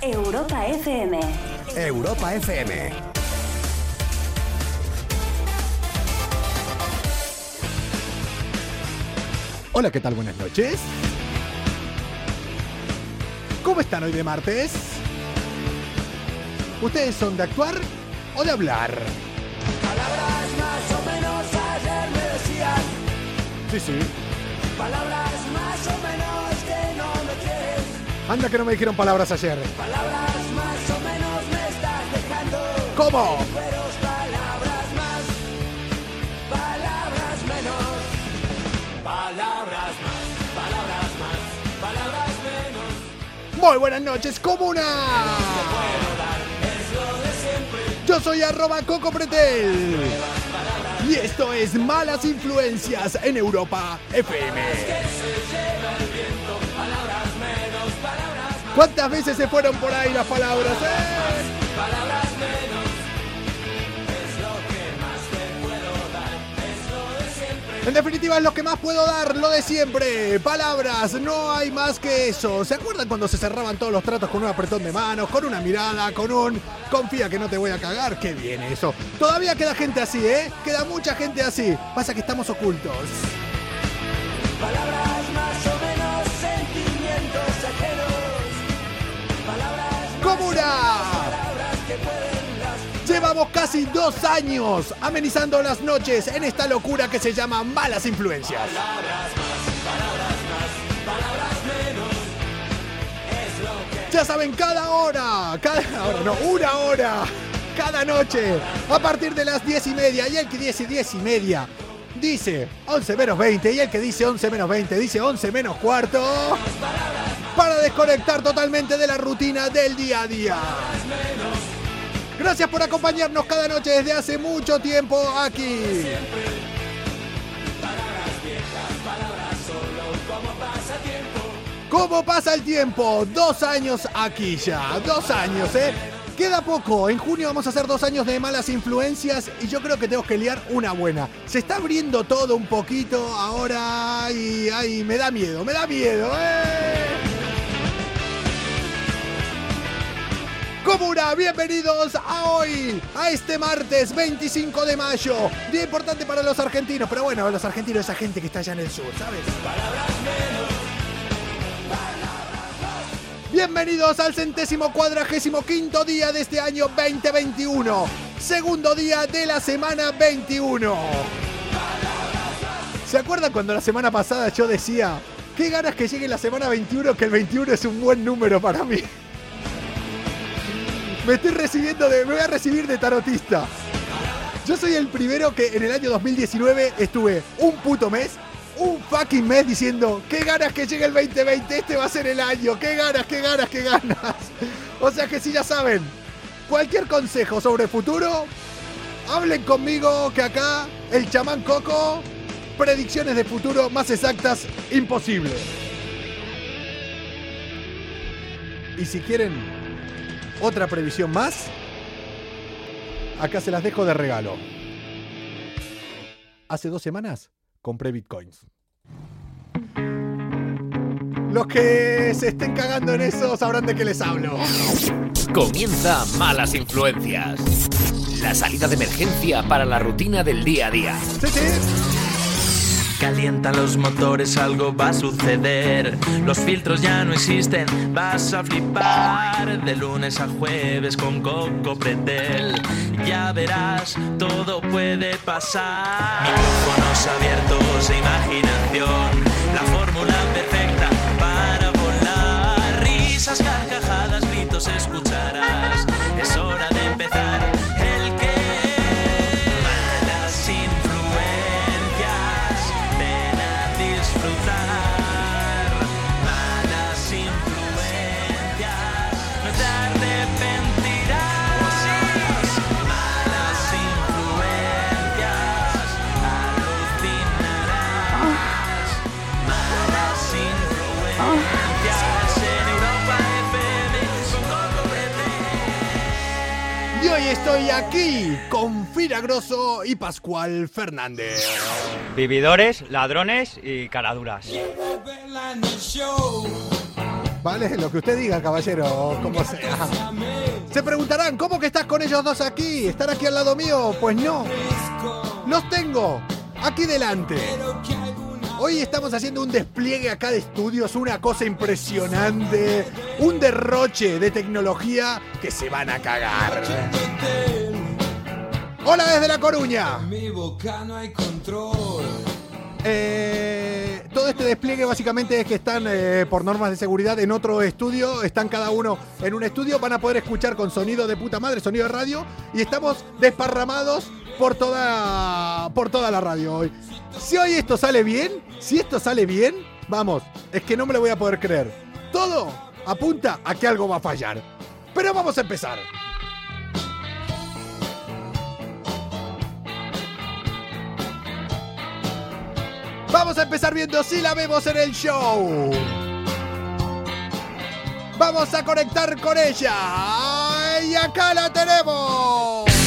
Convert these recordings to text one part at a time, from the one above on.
Europa FM. Europa FM. Hola, ¿qué tal? Buenas noches. ¿Cómo están hoy de martes? ¿Ustedes son de actuar o de hablar? Palabras más o menos ayer me decían Sí, sí. Palabras más o menos Anda que no me dijeron palabras ayer. Palabras más o menos me estás dejando ¿Cómo? Palabras más Palabras menos Palabras más Palabras más Palabras menos Muy buenas noches, comuna. Yo soy arroba Coco Pretel. Y esto es Malas Influencias en Europa FM. ¿Cuántas veces se fueron por ahí las palabras? eh? En definitiva es lo que más puedo dar, lo de siempre. Palabras, no hay más que eso. ¿Se acuerdan cuando se cerraban todos los tratos con un apretón de manos, con una mirada, con un confía que no te voy a cagar? Qué bien eso. Todavía queda gente así, ¿eh? Queda mucha gente así. Pasa que estamos ocultos. Palabras Llevamos casi dos años amenizando las noches en esta locura que se llama Malas Influencias. Ya saben, cada hora, cada hora, no, una hora, cada noche, a partir de las 10 y media, y el que dice 10 y media dice 11 menos 20, y el que dice 11 menos 20 dice 11 menos cuarto, para desconectar totalmente de la rutina del día a día. Gracias por acompañarnos cada noche desde hace mucho tiempo aquí. ¿Cómo pasa el tiempo? Dos años aquí ya, dos años, ¿eh? Queda poco, en junio vamos a hacer dos años de malas influencias y yo creo que tenemos que liar una buena. Se está abriendo todo un poquito ahora y ay, me da miedo, me da miedo, ¿eh? Comuna, bienvenidos a hoy, a este martes 25 de mayo. Día importante para los argentinos, pero bueno, los argentinos, esa gente que está allá en el sur, ¿sabes? Bienvenidos al centésimo cuadragésimo quinto día de este año 2021. Segundo día de la semana 21. ¿Se acuerdan cuando la semana pasada yo decía, qué ganas que llegue la semana 21, que el 21 es un buen número para mí? Me estoy recibiendo de. Me voy a recibir de tarotista. Yo soy el primero que en el año 2019 estuve un puto mes, un fucking mes diciendo, qué ganas que llegue el 2020, este va a ser el año, qué ganas, qué ganas, qué ganas. O sea que si ya saben, cualquier consejo sobre futuro, hablen conmigo que acá el chamán Coco, predicciones de futuro más exactas, imposible. Y si quieren otra previsión más, acá se las dejo de regalo. Hace dos semanas compré bitcoins. Los que se estén cagando en eso sabrán de qué les hablo. Comienza Malas Influencias. La salida de emergencia para la rutina del día a día. Sí, sí. Calientan los motores, algo va a suceder. Los filtros ya no existen, vas a flipar. De lunes a jueves con Coco Pretel. Ya verás, todo puede pasar. Micrófonos abiertos e imaginación. Estoy aquí con Fira Grosso y Pascual Fernández. Vividores, ladrones y caraduras. ¿Vale? Lo que usted diga, caballero, como sea. Se preguntarán, ¿cómo que estás con ellos dos aquí? ¿Están aquí al lado mío? Pues no. Los tengo aquí delante. Hoy estamos haciendo un despliegue acá de estudios, una cosa impresionante, un derroche de tecnología que se van a cagar. Hola desde La Coruña. Mi boca no hay control. Eh, todo este despliegue básicamente es que están eh, por normas de seguridad en otro estudio, están cada uno en un estudio, van a poder escuchar con sonido de puta madre, sonido de radio, y estamos desparramados por toda, por toda la radio hoy. Si hoy esto sale bien, si esto sale bien, vamos, es que no me lo voy a poder creer. Todo apunta a que algo va a fallar. Pero vamos a empezar. Vamos a empezar viendo si la vemos en el show. Vamos a conectar con ella. Y acá la tenemos.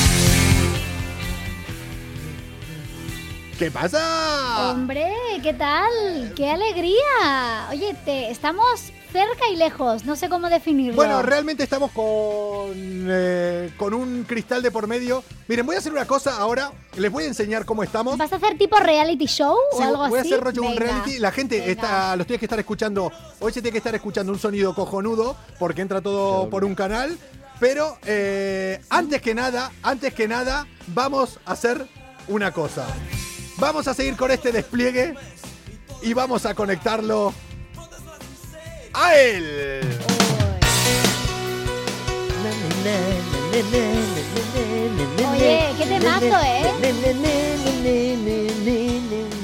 ¿Qué pasa? Hombre, ¿qué tal? ¡Qué alegría! Oye, te, estamos cerca y lejos, no sé cómo definirlo. Bueno, realmente estamos con, eh, con un cristal de por medio. Miren, voy a hacer una cosa ahora. Les voy a enseñar cómo estamos. ¿Vas a hacer tipo reality show Sí, o algo voy a así? hacer rollo un reality. La gente venga. está, los tiene que estar escuchando. Hoy se tiene que estar escuchando un sonido cojonudo porque entra todo por un canal. Pero eh, antes que nada, antes que nada, vamos a hacer una cosa. Vamos a seguir con este despliegue y vamos a conectarlo a él. Oye, qué temazo, ¿eh?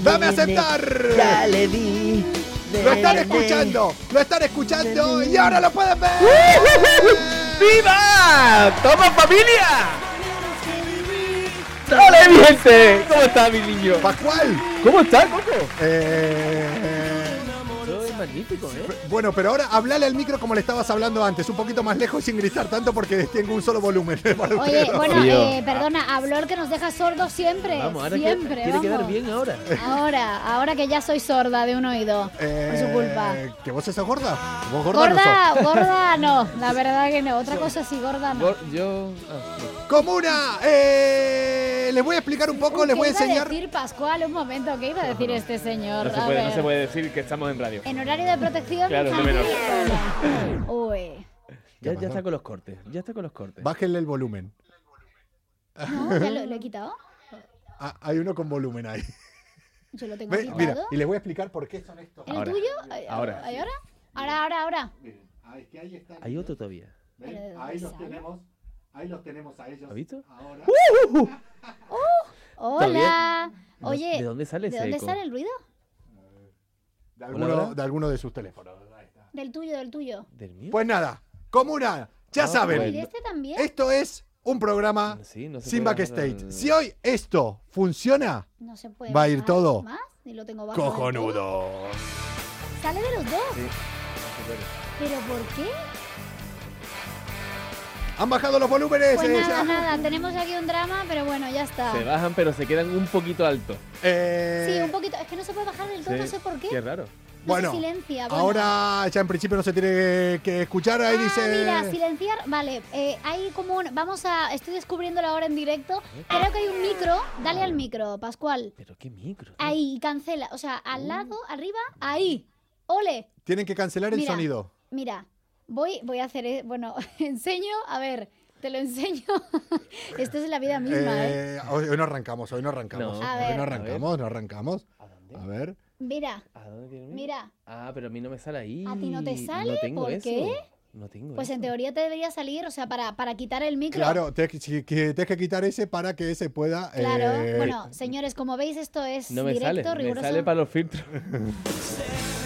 Dame a aceptar. Ya le di. Lo están escuchando, lo están escuchando y ahora lo pueden ver. ¡Viva! ¡Toma familia! ¡Dale, mi gente! ¿Cómo está mi niño? Pascual. ¿Cómo está, Coco? Eh, magnífico, ¿eh? Bueno, pero ahora hablale al micro como le estabas hablando antes, un poquito más lejos sin gritar tanto porque tengo un solo volumen. para Oye, bueno, eh, perdona, habló el que nos deja sordos siempre. Vamos, ahora siempre, que, quiere quedar bien ahora. Ahora, ahora que ya soy sorda de un oído. Por su Eh, culpa. ¿Que vos sos gorda? ¿Vos gorda, no Gorda, sos? gorda no, la verdad que no. Otra cosa sí, gorda no. Yo. ah, sí. Comuna, eh, les voy a explicar un poco, les ¿qué voy a iba enseñar. decir Pascual? Un momento, ¿qué iba a decir este señor? No se, A puede, no se puede decir que estamos en radio. En horario de protección. Claro, de menor. Uy. Ya, está con los cortes. Ya está con los cortes. Bájenle el volumen. No, ya lo, lo he quitado. Ah, hay uno con volumen ahí. Yo lo tengo Ve, quitado. mira, y les voy a explicar por qué son estos. ¿En Ahora. el tuyo? ¿Ay- Ahora. ¿Ay, ahora? Ahora, ahora, ahora. Miren, ahí, que ahí están. Hay otro todavía. ¿Ven? ¿Pero de dónde Ahí los tenemos. Ahí los tenemos a ellos. ¿Has visto? Ahora. Hola. No- Oye, ¿De dónde sale ¿de ese dónde eco? sale el ruido? De Hola, alguno, hola. de alguno de sus teléfonos. Ahí está. Del tuyo, del tuyo. ¿Del mío? Pues nada, comuna, ya Ah, saben. ¿Y bueno. de este también? Esto es un programa Sí, no se sin puede backstage. Si hoy esto funciona, No se puede. Va a ir bajar todo Más, y lo tengo bajo del todo. cojonudo. Sale de los dos. Sí, no se puede. ¿Pero por qué? Han bajado los volúmenes. Pues eh, nada, ya. nada. Tenemos aquí un drama, pero bueno, ya está. Se bajan, pero se quedan un poquito altos. Eh, Sí, un poquito. Es que no se puede bajar del todo, Sí. no sé por qué. Qué raro. No Bueno, silencia. bueno. ahora ya en principio no se tiene que escuchar. Ahí Ah, dice. mira, silenciar. Vale, eh, hay como un. Vamos a. Estoy descubriéndolo ahora en directo. Creo que hay un micro. Dale al micro, Pascual. Pero qué micro. tío. Ahí, cancela. O sea, al lado, arriba, ahí. ¡Ole! Tienen que cancelar el Mira. sonido. Mira, voy, voy a hacer. eh, Bueno, enseño. A ver, te lo enseño. Esto es la vida misma, ¿eh? Eh, hoy, hoy no arrancamos, hoy no arrancamos. No. A hoy ver. no arrancamos, no arrancamos. ¿A dónde? A ver. Mira, ¿A dónde tiene mira. Ah, pero a mí no me sale ahí. ¿A ti no te sale? No tengo ¿Por eso. qué? No tengo Pues eso. en teoría te debería salir, o sea, para, para quitar el micro. Claro, tienes que, tienes que quitar ese para que se pueda. Claro, eh, bueno, señores, como veis, esto es No me directo, sale. Me riguroso. sale para los filtros.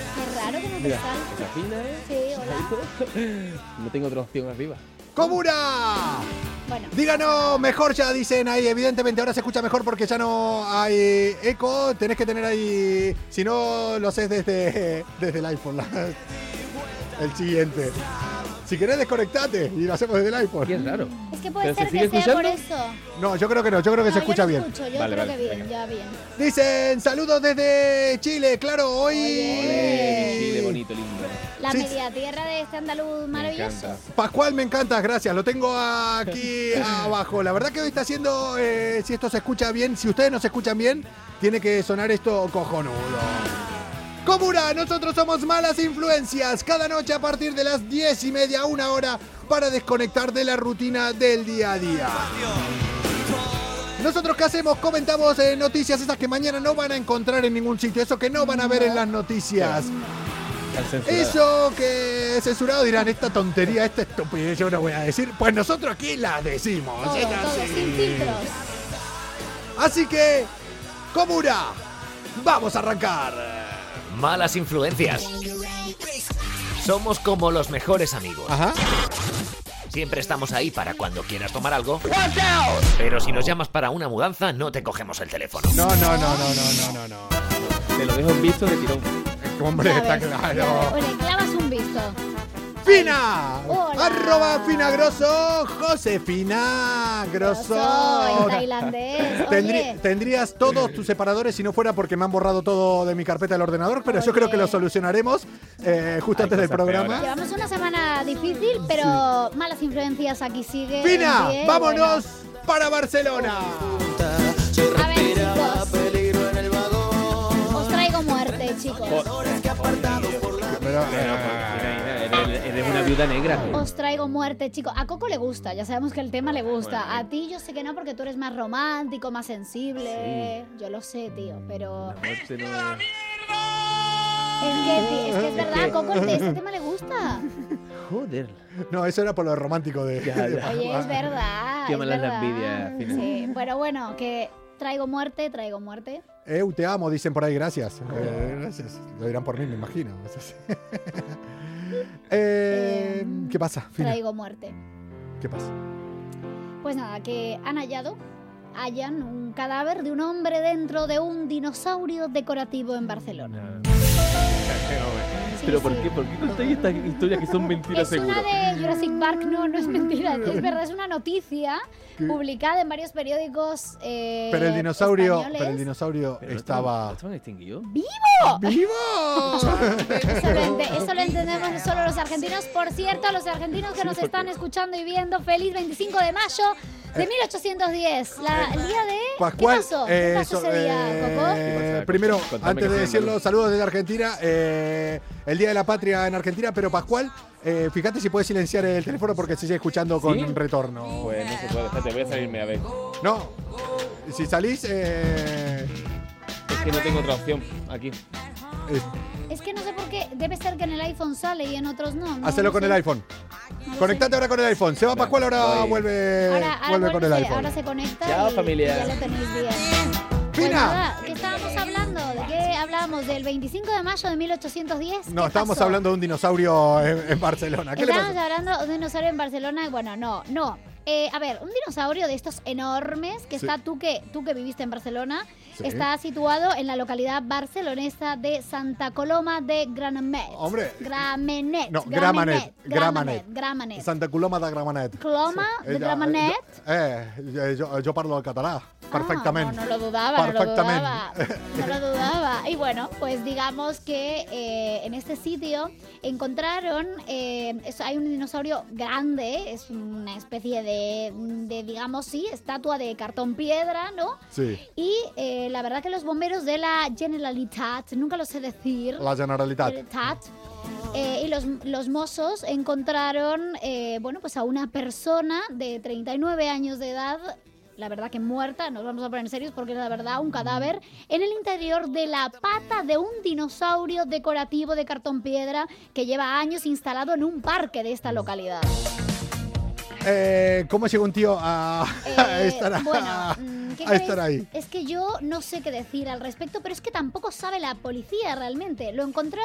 Te Mira, salga. la fina, ¿eh? Sí, hola. No tengo otra opción arriba. ¡Comuna! Bueno, Díganos mejor ya, dicen ahí. Evidentemente ahora se escucha mejor porque ya no hay eco. Tenés que tener ahí. Si no, lo haces desde, desde el iPhone. la- el siguiente. Si querés, desconectate y lo hacemos desde el iPhone. Qué raro. Es que puede ¿Pero se ser que sea por eso. No, yo creo que no, yo creo que No, se yo escucha no bien. escucho, yo Vale, creo vale, que bien, venga. ya bien. Dicen saludos desde Chile, claro, hoy. Chile, bonito, lindo. La Sí. media tierra de este andaluz maravilloso. Pascual, me encanta, gracias. Lo tengo aquí abajo. La verdad que hoy está haciendo, eh, si esto se escucha bien, si ustedes no se escuchan bien, tiene que sonar esto cojonudo. Comura, nosotros somos malas influencias. Cada noche a partir de las 10 y media, una hora, para desconectar de la rutina del día a día. Nosotros qué hacemos? Comentamos eh, noticias esas que mañana no van a encontrar en ningún sitio, eso que no van a ver en las noticias. Eso que censurado dirán, esta tontería, esta estupidez, yo no voy a decir. Pues nosotros aquí la decimos. Todo, es todo, así. sin filtros. Así que, Comura, vamos a arrancar. Malas influencias. Somos como los mejores amigos. Ajá. Siempre estamos ahí para cuando quieras tomar algo. Pero si nos llamas para una mudanza, no te cogemos el teléfono. No, no, no, no, no, no, no, no. Te lo dejo en visto de tirón. Hombre, está claro. clavas un visto. Fina. Hola. Arroba Fina Grosso. Josefina Grosso. Soy tailandés. Tendrí- tendrías todos tus separadores si no fuera porque me han borrado todo de mi carpeta del ordenador, pero yo creo que lo solucionaremos eh, justo Hay antes del programa. llevamos una semana difícil, pero malas influencias aquí sigue. Fina, vámonos para Barcelona. A ver, chicos. Os traigo muerte, chicos. Una viuda negra. Os traigo muerte, chicos. A Coco le gusta, ya sabemos que el tema le gusta. A ti yo sé que no, porque tú eres más romántico, más sensible. Yo lo sé, tío, pero. La muerte no es- Es que, es, que es verdad, a Coco el- este tema le gusta. Joder. no, eso era por lo romántico de. Ya, ya. Oye, es verdad. Qué mala es la envidia, Fina. Sí, pero bueno, que traigo muerte, traigo muerte. Eu te amo, dicen por ahí, gracias. Eh, gracias. Lo dirán por mí, me imagino. Sí. Eh, ¿Qué pasa? Fina? Traigo muerte. ¿Qué pasa? Pues nada, que han hallado, hallan un cadáver de un hombre dentro de un dinosaurio decorativo en Barcelona. Pero ¿por qué? ¿Por qué contáis estas historias que son mentiras Es seguro? una de Jurassic Park, no, no es mentira, es verdad, es una noticia ¿Qué? publicada en varios periódicos eh, Pero el dinosaurio, españoles. pero el dinosaurio Pero estaba estaban- ¿no estaban extinguidos? vivo. Eso lo, eso lo entendemos solo los argentinos. Por cierto, los argentinos que nos están escuchando y viendo, feliz 25 de mayo de 1810, la, el día de... Eh, Pascual, ¿Qué pasó? ¿Qué eh, pasó ese día, eh, Coco? ¿Qué pasa? primero, Contame antes de decirlo, saludos desde Argentina, eh, el Día de la Patria en Argentina, pero Pascual, eh, fíjate si puedes silenciar el teléfono porque se sigue escuchando con ¿Sí? retorno. Pues no se puede, espérate, voy a salirme a ver. No, si salís, eh, que no tengo otra opción aquí. eh, Es que no sé por qué, debe ser que en el iPhone sale y en otros no. no hacelo lo con sé. el iPhone. No Conectate sé. ahora con el iPhone. Se va Venga, Pascual, ahora voy. vuelve, Ahora, ahora, vuelve con el iPhone. ahora se conecta Chao, y, familia. y ya lo tenéis bien. Pues Fina. nada, ¿qué estábamos hablando? ¿De qué hablábamos? ¿Del 25 de mayo de 1810? No, ¿Qué estábamos pasó? hablando de un dinosaurio en, en Barcelona. ¿Qué le Estábamos pasó? hablando de un dinosaurio en Barcelona. Bueno, no, no. Eh, a ver, un dinosaurio de estos enormes que Sí. está tú que tú que viviste en Barcelona Sí. está situado en la localidad barcelonesa de Santa Coloma de Gramenet. Hombre. Gramenet. No, Gramenet. Gramenet. Gramenet. Santa Coloma de Gramenet. Coloma de Ella- Gramenet. yo- Eh, yo, yo, parlo el catalán perfectamente. Ah, no, no lo dudaba, no lo Perfectamente. dudaba. No lo dudaba. Y bueno, pues digamos que eh, en este sitio encontraron, eh, es- hay un dinosaurio grande, es una especie de, de, digamos, sí, estatua de cartón piedra, ¿no? Sí, Y eh, la verdad que los bomberos de la Generalitat, nunca lo sé decir, la Generalitat. Generalitat, eh, y los, los mozos encontraron, eh, bueno, pues a una persona de 39 años de edad, la verdad que muerta, nos vamos a poner serios porque la verdad un cadáver, en el interior de la pata de un dinosaurio decorativo de cartón piedra que lleva años instalado en un parque de esta localidad. Eh, ¿Cómo llega un tío a, a Eh, estar a- bueno, ¿qué a queréis? estar ahí. Es que yo no sé qué decir al respecto, pero es que tampoco sabe la policía realmente. Lo encontró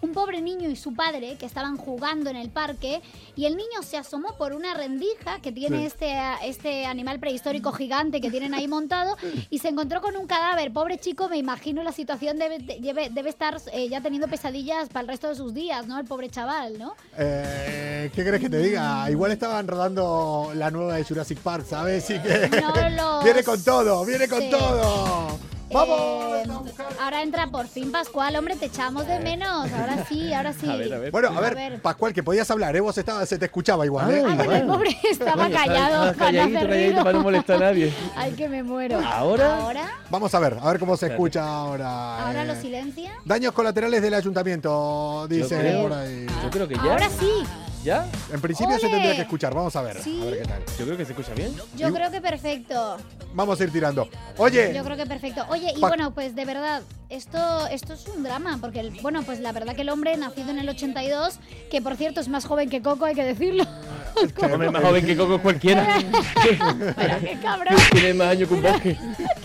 un pobre niño y su padre que estaban jugando en el parque y el niño se asomó por una rendija que tiene Sí. este, este animal prehistórico gigante que tienen ahí montado y se encontró con un cadáver. Pobre chico, me imagino la situación debe, debe, debe estar eh, ya teniendo pesadillas para el resto de sus días, ¿no? El pobre chaval, ¿no? Eh, ¿Qué crees que te diga? Igual estaban rodando la nueva de Jurassic Park, ¿sabes? Y que No lo viene con todo, viene con todo. ¡Vamos! Eh, ahora entra por fin Pascual, hombre, te echamos de menos. Ahora sí, ahora sí. A ver, a ver. Bueno, a A ver. Pascual, que podías hablar, ¿eh? Vos estabas, se te escuchaba igual, ¿eh? Ay, el pobre estaba callado, estaba para no calladito, hacer calladito, ruido. para no molestar a nadie. Ay, que me muero. ¿Ahora? Ahora, Vamos a ver, a ver cómo se escucha ahora. ahora eh. lo silencia. Daños colaterales del ayuntamiento, creo- por ahí. Yo creo que ya. Ahora sí. ¿Ya? En principio se tendría que escuchar, vamos a ver. Sí. A ver qué tal. Yo creo que se escucha bien. Yo Y- creo que perfecto. Vamos a ir tirando. Oye, Yo creo que perfecto. Oye, y Pa- bueno, pues de verdad, esto, esto es un drama, porque, el- bueno, pues la verdad que el hombre nacido en el 82, que por cierto es más joven que Coco, hay que decirlo. Hombre, más joven que Coco cualquiera. Pero qué cabrón, Tiene más años que un bosque.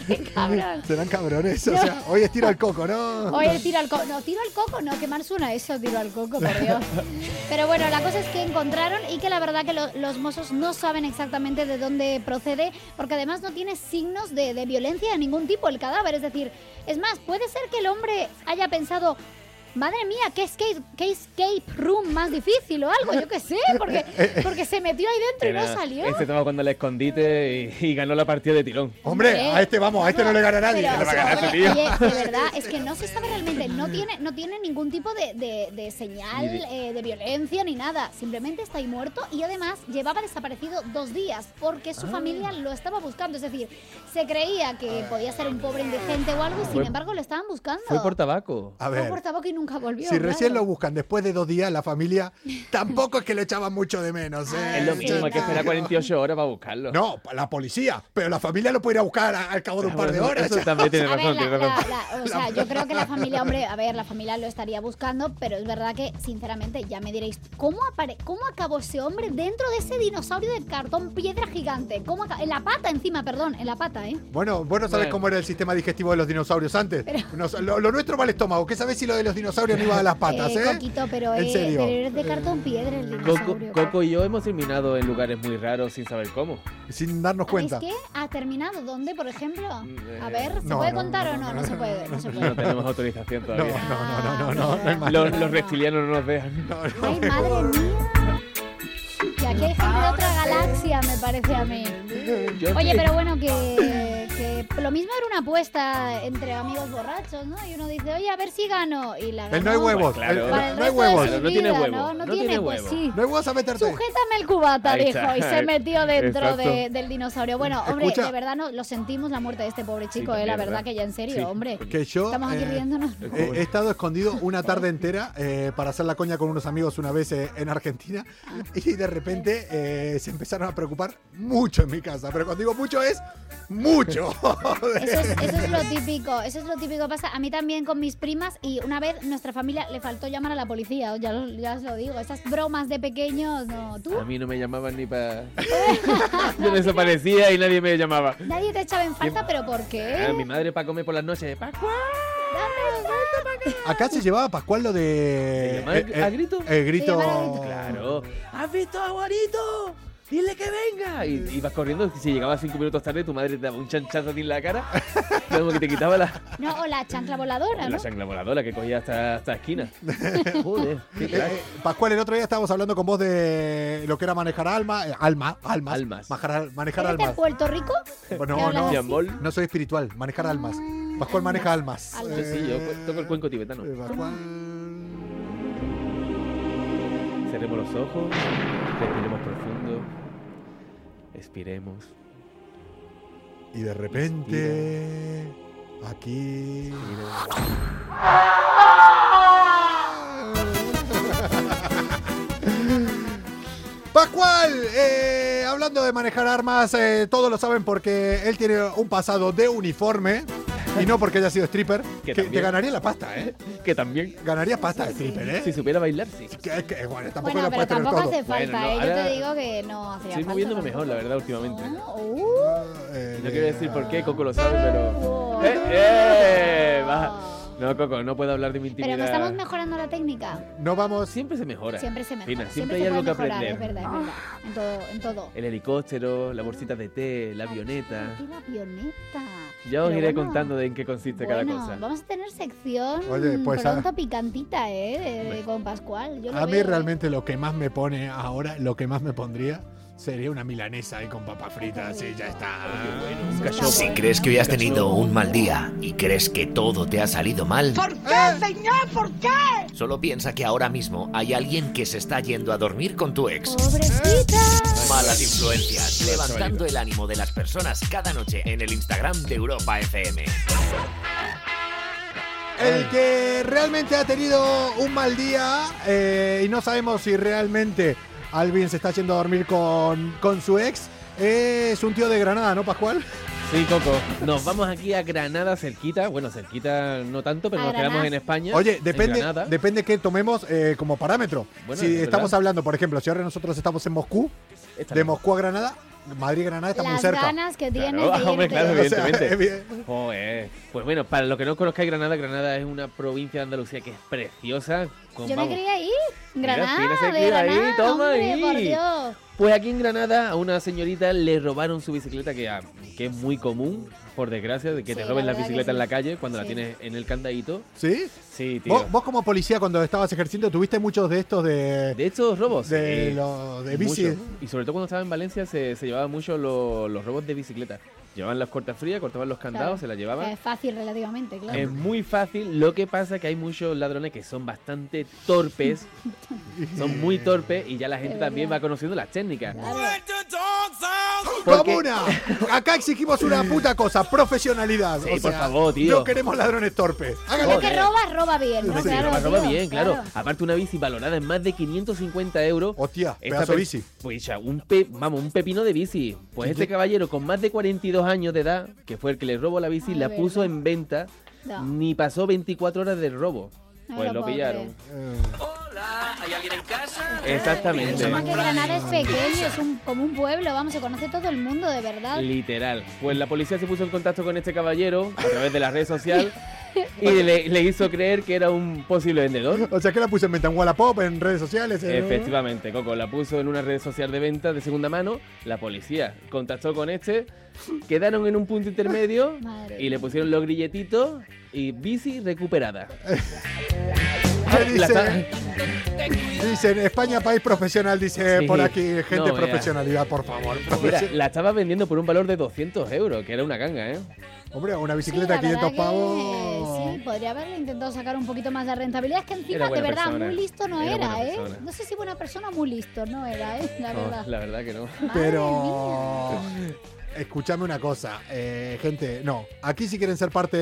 qué cabrón. serán cabrones. O sea, hoy es tiro al coco, ¿no? Oye, tiro al coco. No, tiro al coco, no, qué mal suena eso, tiro al coco, por Dios. Pero bueno, la cosa es que encontraron y que la verdad que lo- los mozos no saben exactamente de dónde procede, porque además no tiene signos de, de violencia de ningún tipo el cadáver. Es decir, es más, puede ser que el hombre haya pensado. Madre mía, qué escape, qué escape room más difícil o algo, yo qué sé, porque, porque se metió ahí dentro y no Era- salió. Este estaba cuando al escondite y, y ganó la partida de tirón. Hombre, Hombre. a este vamos, a este no le gana nadie. Pero, Le va a ganar oye, de verdad, es que no se sabe realmente, no tiene, no tiene ningún tipo de, de- de señal de- eh, de violencia ni nada. Simplemente está ahí muerto y además llevaba desaparecido dos días porque Ah. su familia lo estaba buscando. Es decir, se creía que podía ser un pobre indigente o algo y sin Fue- embargo lo estaban buscando. Fue por tabaco. A Fue ver, por tabaco y nunca volvió. si recién claro. lo buscan después de dos días, la familia tampoco es que lo echaban mucho de menos. ¿eh? Ah, Es lo sí, mismo, hay que esperar claro. 48 horas para buscarlo. No, la policía, pero la familia lo puede ir a buscar a- al cabo de un par de horas. Eso también tiene ver, razón, la- tiene razón. la- la- o sea, yo creo que la familia, hombre, a ver, la familia lo estaría buscando, pero es verdad que, sinceramente, ya me diréis, ¿cómo, apare ¿cómo acabó ese hombre dentro de ese dinosaurio de cartón piedra gigante? ¿Cómo en la pata encima, perdón, en la pata, ¿eh? Bueno, Bueno. cómo era el sistema digestivo de los dinosaurios antes. Nos- lo, lo nuestro va al estómago. ¿Qué sabés si lo de los dinosaurios no iba a las patas, Eh, eh? Coquito, pero, En eh, serio. pero eres de cartón piedra el Coco, dinosaurio. Coco y yo hemos terminado en lugares muy raros sin saber cómo. Sin darnos ¿Es cuenta. que ha terminado? ¿Dónde, por ejemplo? Mm, A eh, ver, ¿se no, puede no, contar no, o no? no, No, no, se puede, no se No tenemos autorización No, todavía. no, no, no, no, no. Los, los reptilianos no nos dejan. No, no. Ay, madre mía. Y aquí hay gente de otra galaxia, me parece a mí. Oye, pero bueno, que, lo mismo era una apuesta entre amigos borrachos, ¿no? Y uno dice, oye, a ver si gano. Y la El no hay huevos. Claro. el- el- Para el no hay huevos. No tiene vida, huevo, ¿no? No, no tiene, tiene pues sí. No hay huevos a meterte. Sujétame el cubata, dijo, y se metió dentro de- del dinosaurio. Bueno, hombre, Escucha. de verdad no, lo sentimos la muerte de este pobre chico, también, eh, la verdad ¿verdad? que ya en serio, Sí. hombre. Que yo Estamos aquí eh, riéndonos. he, he estado escondido una tarde entera eh, para hacer la coña con unos amigos una vez eh, en Argentina y de repente eh, se empezaron a preocupar mucho en mi casa. Pero cuando digo mucho es mucho. Eso es, eso es lo típico, eso es lo típico que pasa. A mí también con mis primas y una vez nuestra familia le faltó llamar a la policía, ya, lo- ya os lo digo. Esas bromas de pequeños, no. ¿Tú? A mí no me llamaban ni para. Yo desaparecía y nadie me llamaba. Nadie te echaba en falta, pero ¿por Ah, qué? mi madre para comer por las noches. ¡Pascual! Acá se llevaba Pascual lo de. ¿Se llama a grito? El grito. A grito. Claro. ¿Has visto a Juanito? Dile que venga. Y ibas corriendo. Si llegabas cinco minutos tarde, tu madre te daba un chanchazo a ti en la cara. Como que te quitaba la, No, o la chancla voladora, la ¿no? sangre voladora que cogía hasta, hasta esquina. Joder, qué Eh, crack. eh, Pascual, el otro día estábamos hablando con vos de lo que era manejar alma, eh, alma, almas, Almas. Manejar, manejar ¿Eres de almas. Puerto Rico? Bueno, ¿Que no, hablas no, así? Yambol. no soy espiritual, manejar almas. Pascual maneja almas. Almas. Yo sí, yo toco el cuenco tibetano. Eh, Pascual. Cerremos los ojos, respiremos profundo, expiremos. Y de repente, aquí. Pascual, eh, hablando de manejar armas, eh, todos lo saben porque él tiene un pasado de uniforme. Y no porque haya sido stripper, que, Que te también. ganaría la pasta, ¿eh? Que también, Ganarías pasta de stripper, ¿eh? si supiera bailar, sí. Que, que, bueno, tampoco Bueno, pero tampoco todo. hace falta, Bueno, no, ¿eh? Yo te digo que no hacía Estoy falta. moviéndome tampoco. mejor, la verdad, últimamente. Uh, Eh, No quiero decir por qué, Coco lo sabe, Oh. pero... ¡Eh, eh! Va. No, Coco, no puedo hablar de mi intimidad. pero no estamos mejorando la técnica. No vamos. Siempre se mejora. Siempre se mejora. Fina, siempre siempre hay se algo que mejorar, aprender. Es verdad, es verdad. En todo. En todo. El helicóptero, la bolsita de té, la avioneta. ¡Qué la avioneta! Ya os Pero iré bueno, contando de en qué consiste bueno, cada cosa. vamos a tener sección Oye, pues, pronto ah. picantita, ¿eh? De- de- con Pascual. Yo A mí veo, ¿eh? realmente lo que más me pone ahora, lo que más me pondría, sería una milanesa ahí con papas fritas y ya está. Si crees que hoy has tenido un mal día y crees que todo te ha salido mal, ¿Por qué, señor? ¿Por qué? solo piensa que ahora mismo hay alguien que se está yendo a dormir con tu ex. ¡Pobrecita! Malas influencias, levantando el ánimo de las personas cada noche en el Instagram de Europa FM. El que realmente ha tenido un mal día eh, y no sabemos si realmente Alvin se está yendo a dormir con, con su ex, es un tío de Granada, ¿no, Pascual? Sí, Coco. Nos vamos aquí a Granada, cerquita. Bueno, cerquita no tanto, pero A nos quedamos en España. Oye, en depende, depende qué tomemos eh, como parámetro. Bueno, si es estamos verdad. hablando, por ejemplo, si ahora nosotros estamos en Moscú, de. Moscú a Granada, Madrid-Granada está muy Las cerca. ganas que tienes Claro, de hombre, claro, O sea, evidentemente. evi- Joder. Pues bueno, para los que no conozcáis Granada, Granada es una provincia de Andalucía que es preciosa. con- Yo me vamos, quería ir. Mira, Granada, Fina se de queda ahí, Granada, toma hombre, ahí. por Dios. Pues aquí en Granada a una señorita le robaron su bicicleta, que, ah, que es muy común, por desgracia, de que Sí, te la roben la, bicicleta en sí. la calle cuando la Sí. tienes en el candadito. ¿Sí? Sí, tío. ¿Vos, vos como policía cuando estabas ejerciendo tuviste muchos de estos de, De estos robos. de, sí. lo- de bici. Mucho. Y sobre todo cuando estaba en Valencia se, se llevaban mucho lo- los robos de bicicleta. Llevaban las cortas frías, cortaban los candados, Claro. se las llevaban. Es fácil relativamente, claro. Es muy fácil, lo que pasa que hay muchos ladrones que son bastante torpes, son muy torpes y ya la gente Es también va conociendo las técnicas. Claro. ¡Comuna! Acá exigimos una puta cosa, profesionalidad. Sí, O por sea, favor, tío. No queremos ladrones torpes. Háganlo. Que roba, roba bien, ¿no? Sí, Claro, roba, roba tío, bien, claro. Aparte una bici valorada en más de 550 euros. Hostia, Esta pedazo pe- bici. Pues ya, un pe- vamos, un pepino de bici. Pues este caballero con más de 42 años de edad, que fue el que le robó la bici, Ay, la verdad. puso en venta. No. Ni pasó 24 horas del robo. No Pues lo lo pillaron. Hola, ¿hay alguien en casa? Exactamente. Que Granada es pequeño, es un, como un pueblo, vamos, se conoce todo el mundo, de verdad. Literal. Pues la policía se puso en contacto con este caballero a través de la red social y le, le hizo creer que era un posible vendedor. o sea, que la puse en venta en Wallapop, en redes sociales. eh, Efectivamente, Coco la puso en una red social de venta de segunda mano. La policía contactó con este, quedaron en un punto intermedio Madre y le pusieron los grilletitos y bici recuperada. Dicen, España, país profesional, dice Sí. por aquí, gente, No, profesionalidad, por favor. Mira, la estaba vendiendo por un valor de 200 euros, que era una ganga, ¿eh? Hombre, una Sí, bicicleta la 500 verdad pavos. que Sí, podría haber intentado sacar un poquito más de rentabilidad. Es que encima, de verdad, persona. muy listo no Era ¿eh? persona. No sé si buena persona muy listo, no era, ¿eh? La No, verdad. la verdad que no. Madre Pero escúchame una cosa, eh, gente, no, aquí si quieren ser parte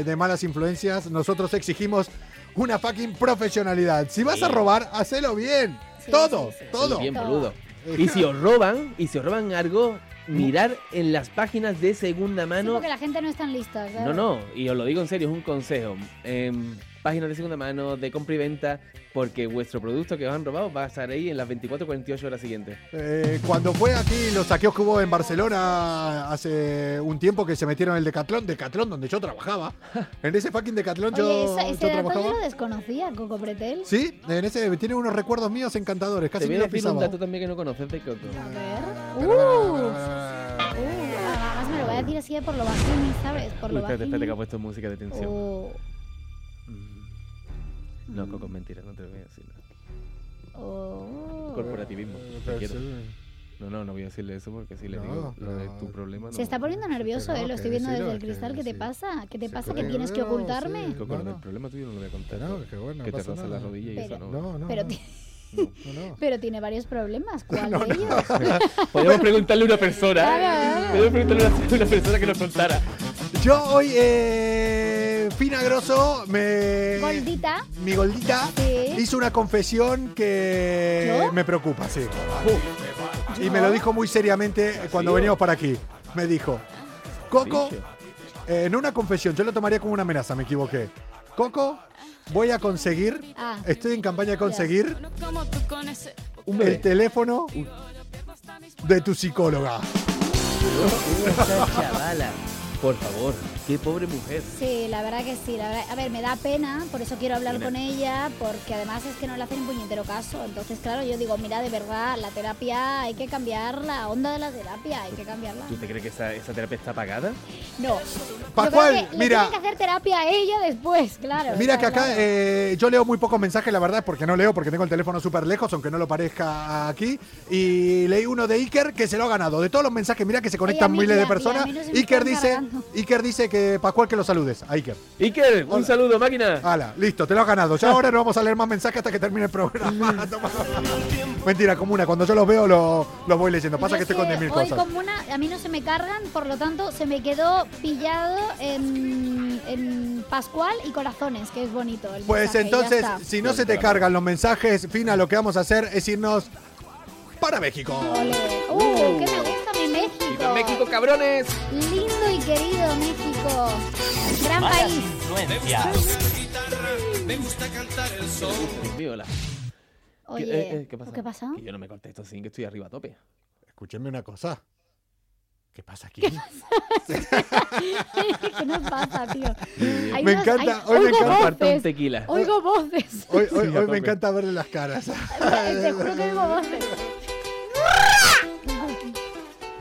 eh, de malas influencias, nosotros exigimos una fucking profesionalidad. Si vas a robar, hacelo bien. Sí, todo, sí, sí. todo. Bien, boludo. Y si os roban, y si os roban algo, mirar en las páginas de segunda Sí, mano. porque la gente no es tan lista. No, no, y os lo digo en serio, es un consejo. En páginas de segunda mano, de compra y venta, porque vuestro producto que os han robado va a estar ahí en las 24-48 horas siguientes. Eh, cuando fue aquí los saqueos que hubo en Barcelona hace un tiempo que se metieron en el Decatlón, Decatlón donde yo trabajaba. En ese fucking Decatlón Oye, yo, yo ese dato trabajaba. yo lo desconocía, Coco Pretel. Sí, en ese tiene unos recuerdos míos encantadores, Te casi voy ni a decir un dato también que no conoces de Coco. A ver. Uh, uh, además me lo voy a decir así de por lo bajini, ¿sabes? Por Uy, lo espérate, espérate que ha puesto música de tensión. Oh, Mm. No, Coco, mentira, no te lo voy a decir. no. oh. Corporativismo, te pero quiero. sí. No, no, no voy a decirle eso porque si le No, digo lo de tu problema. Se está poniendo nervioso, ¿eh? Lo estoy viendo desde el cristal. ¿Qué te sí. pasa? ¿Qué te Sí, pasa? que ¿Que tienes que no, ocultarme? sí. Coco, no. problema tuyo no lo voy a contar. Que no, que bueno, que te pasa roza la rodilla y eso no. No, no. Pero, no, pero tiene varios problemas. ¿Cuál de ellos? Podemos preguntarle a una persona. Claro. Podemos preguntarle a una- a una persona que nos contara. Yo hoy, eh, Fina Grosso, me. Goldita. Mi Goldita Sí. hizo una confesión que ¿Yo? me preocupa, sí. Y me lo dijo muy seriamente cuando veníamos para aquí. Me dijo, Coco. Eh, no una confesión, yo lo tomaría como una amenaza, me equivoqué. Coco, voy a conseguir, Ah. estoy en campaña de conseguir Un el teléfono de tu psicóloga. Esa chavala. Por favor, qué pobre mujer. Sí, la verdad que sí. La verdad, a ver, me da pena, por eso quiero hablar con ella, porque además es que no le hacen puñetero caso. Entonces, claro, yo digo, mira, de verdad, la terapia hay que cambiar la onda de la terapia, hay que cambiarla. ¿Tú te crees que esa, esa terapia está pagada? No. Creo que mira. Tienen que hacer terapia a ella después, claro. Mira que acá claro. eh, yo leo muy pocos mensajes, la verdad, porque no leo, porque tengo el teléfono súper lejos, aunque no lo parezca aquí. Y leí uno de Iker que se lo ha ganado. De todos los mensajes, mira que se conectan mí miles de personas. no Iker dice, cargando. Iker dice que Pascual que lo saludes. A Iker. Iker, un Hola. saludo, máquina. Hala, listo, te lo has ganado. Ya ahora no vamos a leer más mensajes hasta que termine el programa. Mentira, comuna. Cuando yo los veo, los los voy leyendo. Pasa Yo que es estoy con 10.000 hoy cosas. como una, a mí no se me cargan, por lo tanto se me quedó pillado en, en Pascual y Corazones, que es bonito. el Pues mensaje, entonces, si no se te cargan los mensajes, Fina, lo que vamos a hacer es irnos para México. Ole. ¡Uh! ¡Que me gusta México! ¡Viva México, cabrones! Lindo y querido México. Gran país. influencias. Dios mío, la- Oye, ¿Qué, eh, eh, ¿qué pasa? ¿qué pasa? Que yo no me contesto sin que estoy arriba a tope. Escúchenme una cosa. ¿Qué pasa aquí? ¿Qué nos pasa, tío? Hay Me unos- encanta, hay- hoy me encanta. Un tequila. Oigo voces. Hoy, hoy- Sí, a hoy me encanta verle las caras. Te juro que oigo voces.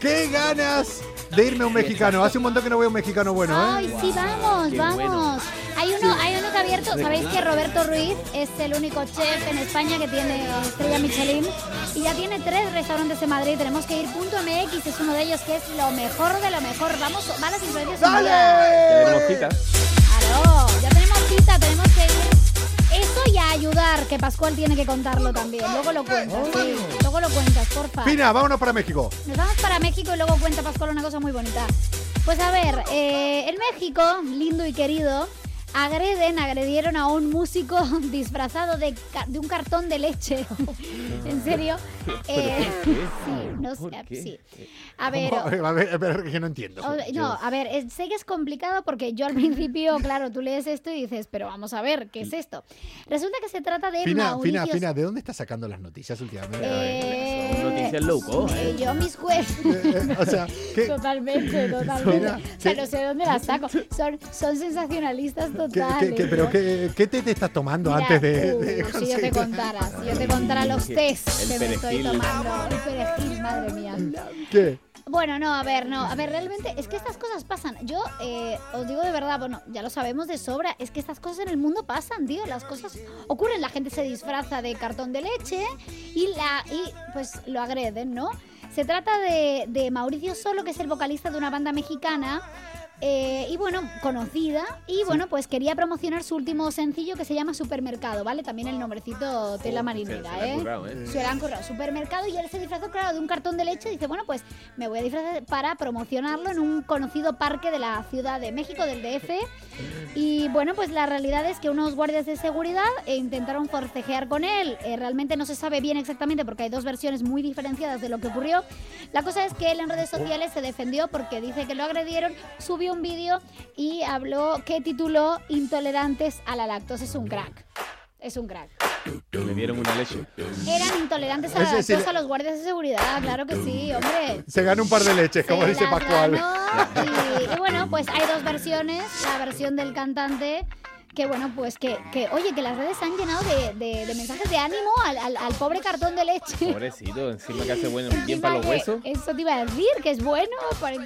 ¡Qué ganas de irme a un mexicano! Hace un montón que no veo un mexicano bueno, ¿eh? Ay, sí, vamos, vamos. Hay uno, hay uno que ha abierto, sabéis que Roberto Ruiz es el único chef en España que tiene estrella Michelin y ya tiene tres restaurantes en Madrid. Tenemos que ir. Punto MX es uno de ellos que es lo mejor de lo mejor. Vamos, malas influencias. un día. Ya tenemos ¡Dale! cita. Claro, ya tenemos cita, tenemos que ir. Eso y a ayudar, que Pascual tiene que contarlo también. Luego lo cuentas, sí. Luego lo cuentas, porfa. Fina, vámonos para México. Nos vamos para México y luego cuenta Pascual una cosa muy bonita. Pues a ver, eh, en México, lindo y querido, agreden, agredieron a un músico disfrazado de, de un cartón de leche. ¿En serio? Eh, sí, no ¿Por sé, sí. A ver. A ver, a ver, que no entiendo. o- no, a ver, eh, sé que es complicado porque yo al principio, claro, tú lees esto y dices, pero vamos a ver, ¿qué es esto? Resulta que se trata de Fina, Mauricio... Fina, Fina, ¿de dónde estás sacando las noticias últimamente? Eh, Son noticias low cost, ¿eh? Yo mis jueces... Eh, eh, o sea, ¿qué, Totalmente, totalmente. O sea, ¿qué- no sé de dónde las saco. Son, son sensacionalistas totales. qué- qué- pero qué, qué té te estás tomando Mira, antes de, uh, de si yo te contara, si yo te contara los test El que me estoy tomando. El perejil, madre mía. ¿Qué? Bueno, no, a ver, no, a ver, realmente es que estas cosas pasan. Yo eh, os digo de verdad, bueno, ya lo sabemos de sobra, es que estas cosas en el mundo pasan, tío, las cosas ocurren, la gente se disfraza de cartón de leche y la y pues lo agreden, ¿no? Se trata de, de Mauricio Solo, que es el vocalista de una banda mexicana. Eh, y bueno, conocida. Y bueno, pues quería promocionar su último sencillo que se llama Supermercado, ¿vale? También el nombrecito tela Se- marinera, se han ¿eh? currado, ¿eh? Se han currado supermercado y él se disfrazó, claro, de un cartón de leche. Dice, bueno, pues me voy a disfrazar para promocionarlo en un conocido parque de la Ciudad de México, del DF. Y bueno, pues la realidad es que unos guardias de seguridad eh, intentaron forcejear con él. Eh, realmente no se sabe bien exactamente porque hay dos versiones muy diferenciadas de lo que ocurrió. La cosa es que él en redes sociales se defendió porque dice que lo agredieron, subió un vídeo y habló que tituló Intolerantes a la lactosa. Es un crack. Es un crack. Me dieron una leche. Eran intolerantes a la sí lactosa le- los guardias de seguridad, claro que sí, hombre. Se gana un par de leches, como Se dice Pascual. ganó y, y bueno, pues hay dos versiones. La versión del cantante, que bueno, pues que, que oye, que las redes se han llenado de, de- de mensajes de ánimo al, al- al pobre cartón de leche. Pobrecito, encima que hace bueno, bien para los que- huesos. Eso te iba a decir, que es bueno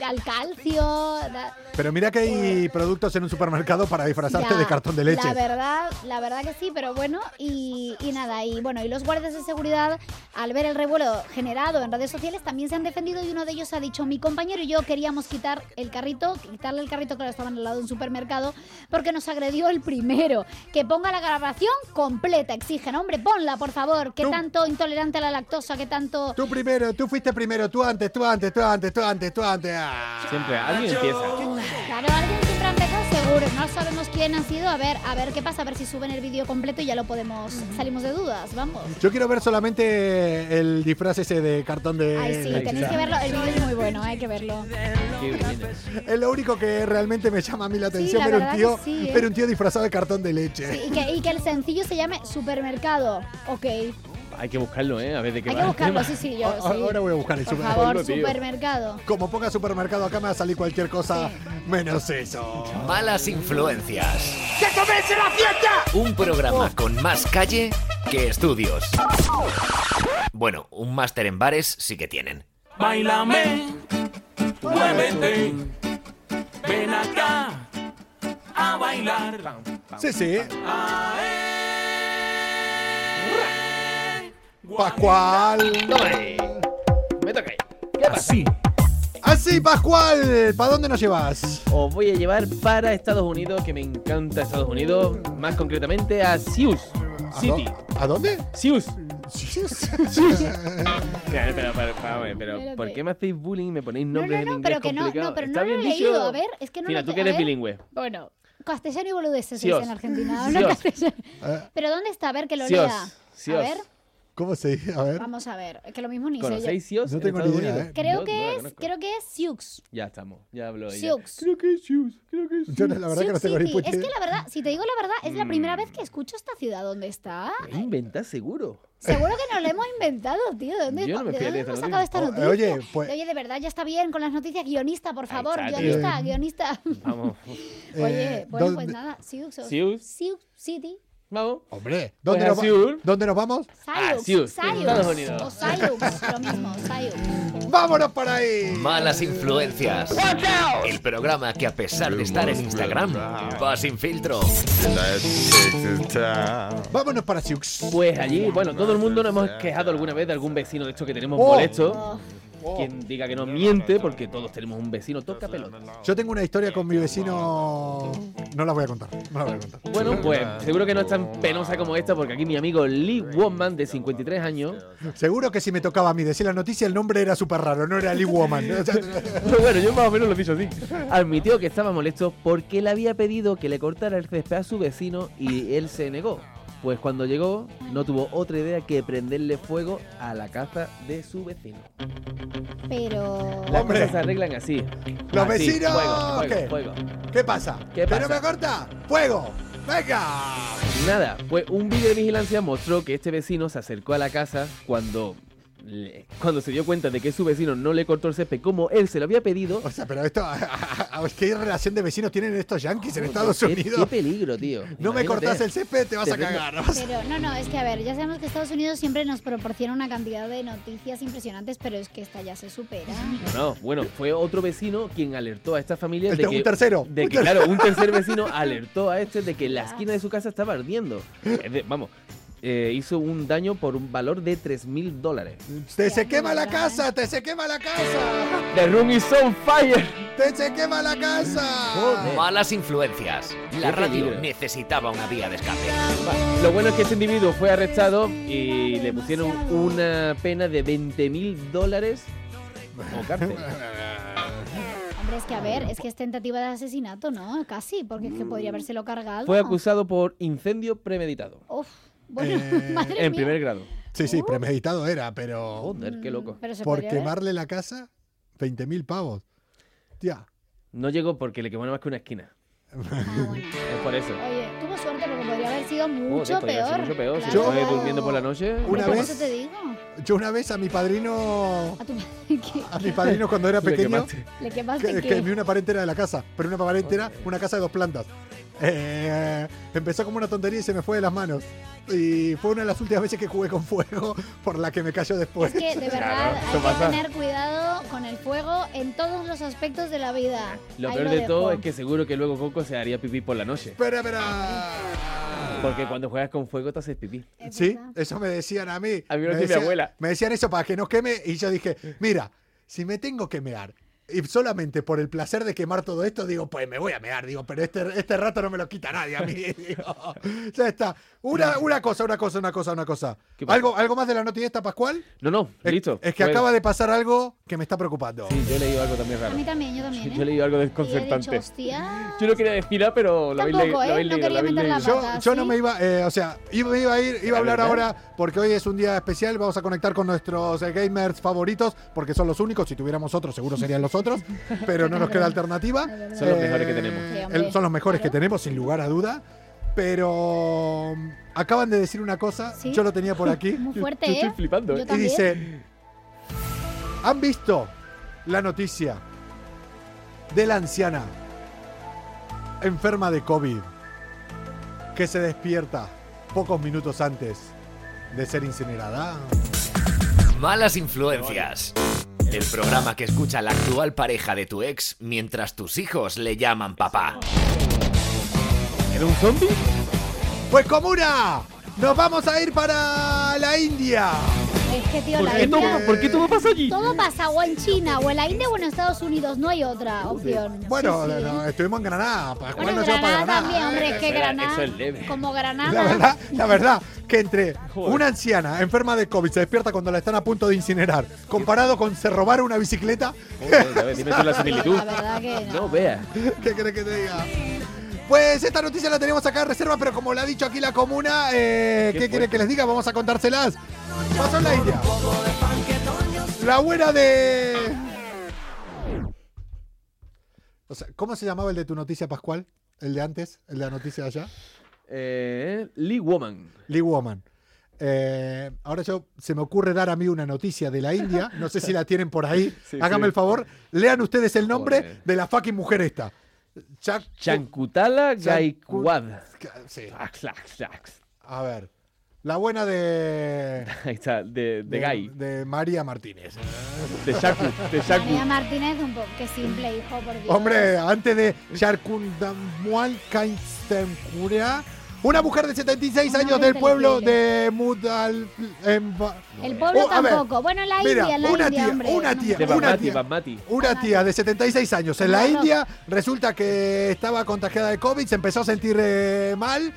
al calcio. da- Pero mira que hay productos en un supermercado para disfrazarte Ya, de cartón de leche. La verdad, la verdad que sí, pero bueno, y, y nada, y bueno, y los guardias de seguridad, al ver el revuelo generado en redes sociales, también se han defendido y uno de ellos ha dicho, mi compañero y yo queríamos quitar el carrito, quitarle el carrito, claro, estaban al lado de un supermercado, porque nos agredió el primero. Que ponga la grabación completa, exigen, hombre, ponla, por favor, que tanto intolerante a la lactosa, que tanto... Tú primero, tú fuiste primero, tú antes, tú antes, tú antes, tú antes, tú antes. Ah. Siempre alguien empieza. Claro, alguien no sabemos quién ha sido. A ver, a ver qué pasa, a ver si suben el vídeo completo y ya lo podemos. Salimos de dudas, vamos. Yo quiero ver solamente el disfraz ese de cartón de. Ay, sí, tenéis que verlo. El vídeo es muy bueno, hay que verlo. Es lo único que realmente me llama a mí la atención, la ver un verdad tío, sí, ¿eh? un tío disfrazado de cartón de leche. Sí, y, que, y que el sencillo se llame Supermercado. Ok. Hay que buscarlo, ¿eh? A ver de qué Hay va que buscarlo, sí, sí, yo. A- Sí. Ahora voy a buscar el Por supermercado. favor, tío. supermercado. Como ponga supermercado acá me va a salir cualquier cosa menos eso. Malas influencias. ¡Que comience la fiesta! Un programa con más calle que estudios. Bueno, un máster en bares sí que tienen. Bailame, muévete, ven acá a bailar. Sí, sí. Pascual. Me toca ahí. ¿Qué pasa? Así, Así, Pascual. ¿Para dónde nos llevas? Os voy a llevar para Estados Unidos, que me encanta Estados Unidos, más concretamente a Sioux ¿A City. ¿A dónde? Sioux. Mira, pero, pero, pero, pero, Espérate. ¿por qué me hacéis bullying y me ponéis No, nombres no, no, en inglés pero que no, complicados? no, pero ¿Está no lo he leído. A ver, es que no Mira, lo tú que eres bilingüe. Bueno, castellano y boludeces se Sios. dice en Argentina. no castellano. Eh, Pero ¿dónde está? A ver, que lo lea. A ver, ¿Cómo se dice? A ver. vamos a ver. Que lo mismo ni sé yo. ¿Conocéis Sioux No en tengo ni idea? ¿eh? Creo que es, creo que es Sioux. Ya estamos, ya hablo ella. Sioux. Creo que es Sioux, creo que es Yo la verdad que no Sioux tengo ni Es que la verdad, si te digo la verdad, es la primera Mm. vez que escucho esta ciudad. ¿Dónde está? Inventa seguro. Seguro que nos lo hemos inventado, tío. ¿De dónde, no de hemos sacado esta noticia. oye, pues- Oye, de verdad, ya está bien con las noticias. Guionista, por favor. guionista, guionista. Vamos, Oye, Eh, bueno, pues ¿dónde- nada. Sioux. Sioux. Sioux City. Vamos. Hombre, ¿dónde, Pues nos a va-. ¿dónde nos vamos? Ah, Sioux. Sioux, Estados. Unidos. O Sioux, lo mismo. ¡Vámonos para ahí! Malas influencias. El programa que a pesar de estar en Instagram va sin filtro. Vámonos para Siux. Pues allí, bueno, todo el mundo nos hemos quejado alguna vez de algún vecino de estos que tenemos Oh. molesto. Quien diga que no miente, porque todos tenemos un vecino toca pelota. Yo tengo una historia con mi vecino. No la voy a contar. No la voy a contar. Bueno, pues seguro que no es tan penosa como esta, porque aquí mi amigo Lee Woman, de 53 años, Seguro que si me tocaba a mí decir la noticia, el nombre era súper raro, no era Lee Woman. Pero bueno, yo más o menos lo he dicho así. Admitió que estaba molesto porque le había pedido que le cortara el césped a su vecino y él se negó. Pues cuando llegó, no tuvo otra idea que prenderle fuego a la casa de su vecino. Pero. Las Hombre. cosas se arreglan así. Los Así, vecinos, Fuego, fuego, ¿qué? fuego. ¿Qué pasa? ¿Qué ¿Que no pasa? me corta? ¡Fuego! ¡Venga! Nada, pues un vídeo de vigilancia mostró que este vecino se acercó a la casa cuando, cuando se dio cuenta de que su vecino no le cortó el césped como él se lo había pedido. O sea, pero esto. ¿Qué relación de vecinos tienen estos yankees en Estados Qué- Unidos? Qué peligro, tío. No me Imagínate. cortas el césped, te vas Te a cagar. Pero no, no, es que a ver, ya sabemos que Estados Unidos siempre nos proporciona una cantidad de noticias impresionantes, pero es que esta ya se supera. No, bueno, fue otro vecino quien alertó a esta familia El de que... un tercero, De un que, ter- claro, un tercer vecino alertó a este de que la esquina de su casa estaba ardiendo. Vamos, eh, hizo un daño por un valor de 3 mil dólares. ¡Te se quema la casa! ¡Te se quema la casa! The room is on fire. ¡Te se quema la casa! Joder. Malas influencias. La radio peligro. necesitaba una vía de escape. Lo bueno es que este individuo fue arrestado y le pusieron una pena de 20 mil dólares o cárcel. Hombre, es que a ver, es que es tentativa de asesinato, ¿no? Casi, porque es que podría habérselo cargado. Fue acusado por incendio premeditado. Uf, bueno, Eh, madre En mía. primer grado. Sí, sí, premeditado era, pero. Joder, qué loco. Pero se Por podría ver. quemarle la casa, 20.000 pavos. Tía. No llegó porque le quemó nada más que una esquina. Ah, bueno. Es por eso. Oye, tuvo suerte porque podría haber sido Joder, mucho ser peor. mucho peor. Si Claro. se fue durmiendo por la noche. Una vez- eso te digo. Yo una vez a mi padrino. A tu que A mi padrino cuando era pequeño. le quemaste que, que... quemé una pared entera de la casa. Pero una pared entera, una casa de dos plantas. Eh, empezó como una tontería y se me fue de las manos. Y fue una de las últimas veces que jugué con fuego por la que me cayó después. Es que de verdad eso hay que tener cuidado con el fuego en todos los aspectos de la vida. Lo Ahí peor de dejo. todo es que seguro que luego Coco se haría pipí por la noche. Espera, espera. Porque cuando juegas con fuego te haces pipí. Es Sí, verdad. eso me decían a mí. A mí me lo decía mi abuela. Me decían eso para que no queme y yo dije, mira, si me tengo que mear y solamente por el placer de quemar todo esto, digo, pues me voy a mear, digo, pero este, este rato no me lo quita nadie a mí. digo. ya está. Una, una cosa, una cosa, una cosa, una cosa. ¿Algo, ¿Algo más de la noticia esta, Pascual? No, no, Es- listo. Es que acaba de pasar algo que me está preocupando. Sí, yo he leído algo también A raro. mí también, yo también. ¿eh? Yo he leído algo desconcertante. dicho, hostia. Yo no quería decir nada, pero lo habéis Tampoco, leído. Lo ¿eh? habéis No leído, quería lo habéis meter la pata. Yo, yo no me iba, eh, o sea, iba, iba a ir, iba a ¿La hablar verdad? ahora porque hoy es un día especial, vamos a conectar con nuestros eh, gamers favoritos porque son los únicos, si tuviéramos otros seguro serían los otros, pero no nos queda alternativa. Eh, Son los mejores que tenemos. El- son los mejores que tenemos, sin lugar a duda. Pero acaban de decir una cosa, ¿Sí? yo lo tenía por aquí, Muy fuerte, yo ¿eh? estoy flipando, ¿eh? y también. dice, ¿han visto la noticia de la anciana enferma de COVID que se despierta pocos minutos antes de ser incinerada? Malas influencias. El programa que escucha la actual pareja de tu ex mientras tus hijos le llaman papá. ¿Era un zombie? Pues comuna, nos vamos a ir para la India. Es que, tío, ¿Por la qué, India... todo, ¿Por qué todo pasa allí? Todo pasa o en China, o en la India, o en Estados Unidos. No hay otra opción. Bueno, Sí, sí. no, estuvimos en Granada. Pascual Bueno, no para Granada Granada. también, hombre, es que Granada, eso es leve. como Granada. La verdad, la verdad, que entre Joder. una anciana enferma de COVID se despierta cuando la están a punto de incinerar, comparado con se robar una bicicleta, Joder, a ver, dime tú la similitud. La verdad que no. No veas. ¿qué crees que te diga? Pues esta noticia la tenemos acá en reserva, pero como la ha dicho aquí la comuna, eh, Qué ¿qué quiere fuerte. que les diga? Vamos a contárselas. Pasó en la India. La buena de... O sea, ¿cómo se llamaba el de tu noticia, Pascual? ¿El de antes? ¿El de la noticia de allá? Eh, Lee Woman. Lee Woman. Eh, ahora yo se me ocurre dar a mí una noticia de la India. No sé si la tienen por ahí. Sí, Háganme sí. el favor. Lean ustedes el nombre Joder. de la fucking mujer esta. Chankutala Chanku- Gaikwad. Sí. A ver. La buena de. Ahí está, de, de Guy. de María Martínez. De Shaku. De Shaku. María Martínez, un poco que simple, hijo, por Dios. Hombre, antes de Sharkundamual Kainstenkuria, una mujer de 76 Una años del pueblo de Mudal. em, ba- El pueblo Oh, a ver, tampoco. Bueno, en la Mira, India, en la una India, tía, hombre. una no tía, una tía. Una tía de 76 años en la. India resulta que estaba contagiada de COVID, se empezó a sentir eh, mal.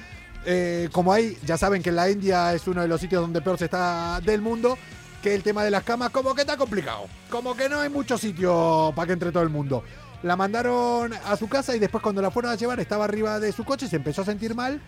Eh, como ahí, ya saben que en la India es uno de los sitios donde peor se está del mundo, que el tema de las camas como que está complicado. Como que no hay mucho sitio para que entre todo el mundo. La mandaron a su casa y después cuando la fueron a llevar estaba arriba de su coche, se empezó a sentir mal.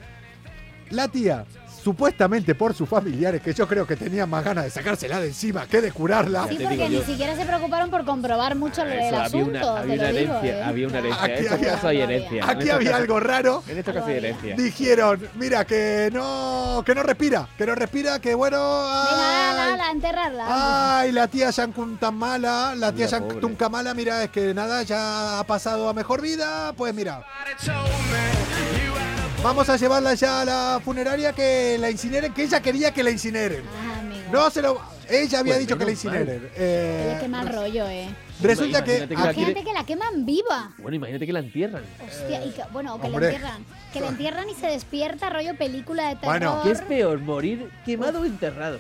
La tía, supuestamente por sus familiares, que yo creo que tenían más ganas de sacársela de encima que de curarla. Sí, porque digo ni yo. siquiera se preocuparon por comprobar mucho el, el Eso, había asunto. una, había una lo digo, herencia. ¿eh? Había una herencia. Aquí había- hay herencia. En Aquí había algo raro. En estos casos hay herencia. Dijeron, mira, que no, que no respira, que no respira, que bueno. Venga, enterrarla. ay, la tía Shankun tan mala, la tía Shankun. Kamala, mira, es que nada, ya ha pasado a mejor vida, pues mira. Vamos a llevarla ya a la funeraria que la incineren, que ella quería que la incineren. Ah, amigo. No se lo. Ella había Pues dicho que la incineren. Eh, Oye, qué mal rollo, eh. resulta que. Imagínate que la Imagínate que la queman viva. Bueno, imagínate que la entierran. Hostia, y que, bueno, o que Hombre. le entierran. Que le entierran y se despierta, rollo película de terror. Bueno, ¿Qué es peor, morir quemado o enterrado?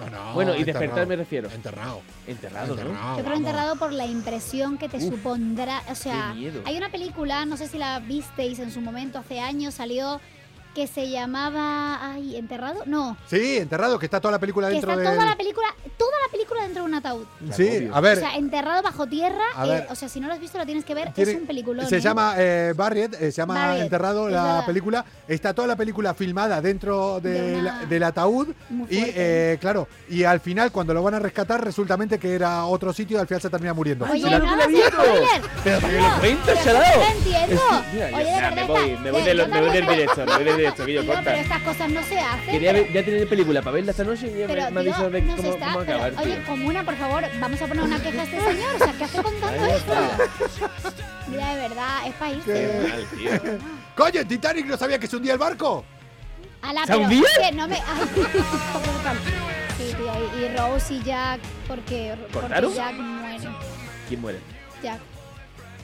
No, no, Bueno, y enterrado. despertar me refiero. Enterrado. Enterrado, ¿no? Yo creo enterrado por la impresión que te Uf, supondrá. O sea, qué miedo. hay una película, no sé si la visteis en su momento, hace años salió, que se llamaba. Ay, ¿enterrado? No. Sí, enterrado, que está toda la película Que dentro está de. toda la película, toda la película dentro de un ataúd. Sí, Obvio. a ver. O sea, enterrado bajo tierra. A eh, o sea, si no lo has visto, lo tienes que ver. Tiene- es un peliculón. Se ¿eh? llama eh, Barriet, eh, se llama Barriet, Enterrado la verdad. película. Está toda la película filmada dentro De de una- la- del ataúd. Muy Y eh, claro, y al final, cuando lo van a rescatar, resultamente que era otro sitio y al final se termina muriendo. Oye, no que lo he hagas visto. spoiler. Pero que No, lo. No mira, Oye, de verdad. me voy, del- yo me voy del corta. pero estas cosas no se hacen. Quería pero- ver- ya tener película para verla esta noche y ya Pero, me, de no se cómo, está. cómo pero, acabar, oye, tío. comuna, por favor, vamos a poner una queja a este señor. O sea, ¿qué hace contando esto? Mira, de verdad, es país. ¿Qué? Mal, tío. Coño, Titanic no sabía que se hundía el barco. Ala, ¿Se pero hundía? es que no me. Ay, joder, tal. sí, tío, y, y Rose y Jack, porque, porque ¿Cortaron? Jack muere. ¿Quién muere? Jack.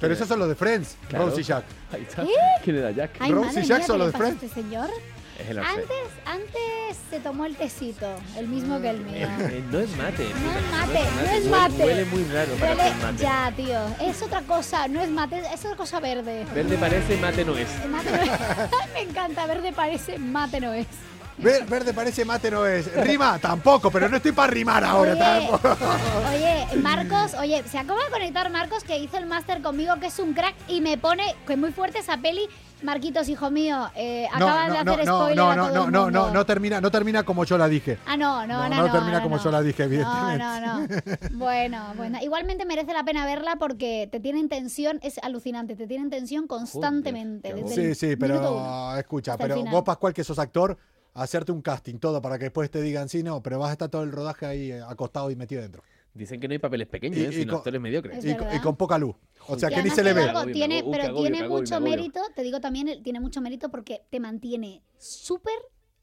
Pero esos son los de Friends, Claro. Rose y Jack. Ahí está. ¿Qué? ¿Quién era Jack? Ay, Rose madre y Jack mía, son ¿qué los le de pasa a Friends. este señor? Es el arcén. Antes, antes se tomó el tecito, el mismo que el mío. Eh, no es mate. No es mate, no es Huele- mate. Huele muy raro para Huele- ser mate. ya, tío. Es otra cosa, no es mate, es otra cosa verde. Verde parece, mate no es. Mate no es. Me encanta, verde parece, mate no es. Ver- verde parece mate no es. Rima tampoco, pero no estoy para rimar ahora Oye, tampoco. Oye, Marcos, oye, se acaba de conectar Marcos que hizo el máster conmigo, que es un crack, y me pone que es muy fuerte esa peli. Marquitos, hijo mío, eh, No, acaban de no, no, hacer no, spoiler no, a no, todo no, el no, mundo. no, no termina, no termina como yo la dije. Ah, no, no, No, no, no no, termina no, como no. yo la dije, No, evidentemente. no, no. Bueno, bueno. Igualmente merece la pena verla porque te tienen tensión, es alucinante, te tienen tensión constantemente. desde Sí, el sí, pero uno. escucha, pero vos, Pascual, que sos actor, hacerte un casting, todo, para que después te digan, sí, no, pero vas a estar todo el rodaje ahí eh, acostado y metido dentro. Dicen que no hay papeles pequeños, Y- ¿eh? y sino con- actores mediocres. Es Y, con poca luz. O sea, Y que ni se le ve. algo, tiene, pero agobio, tiene agobio, mucho agobio. mérito, te digo también, tiene mucho mérito porque te mantiene súper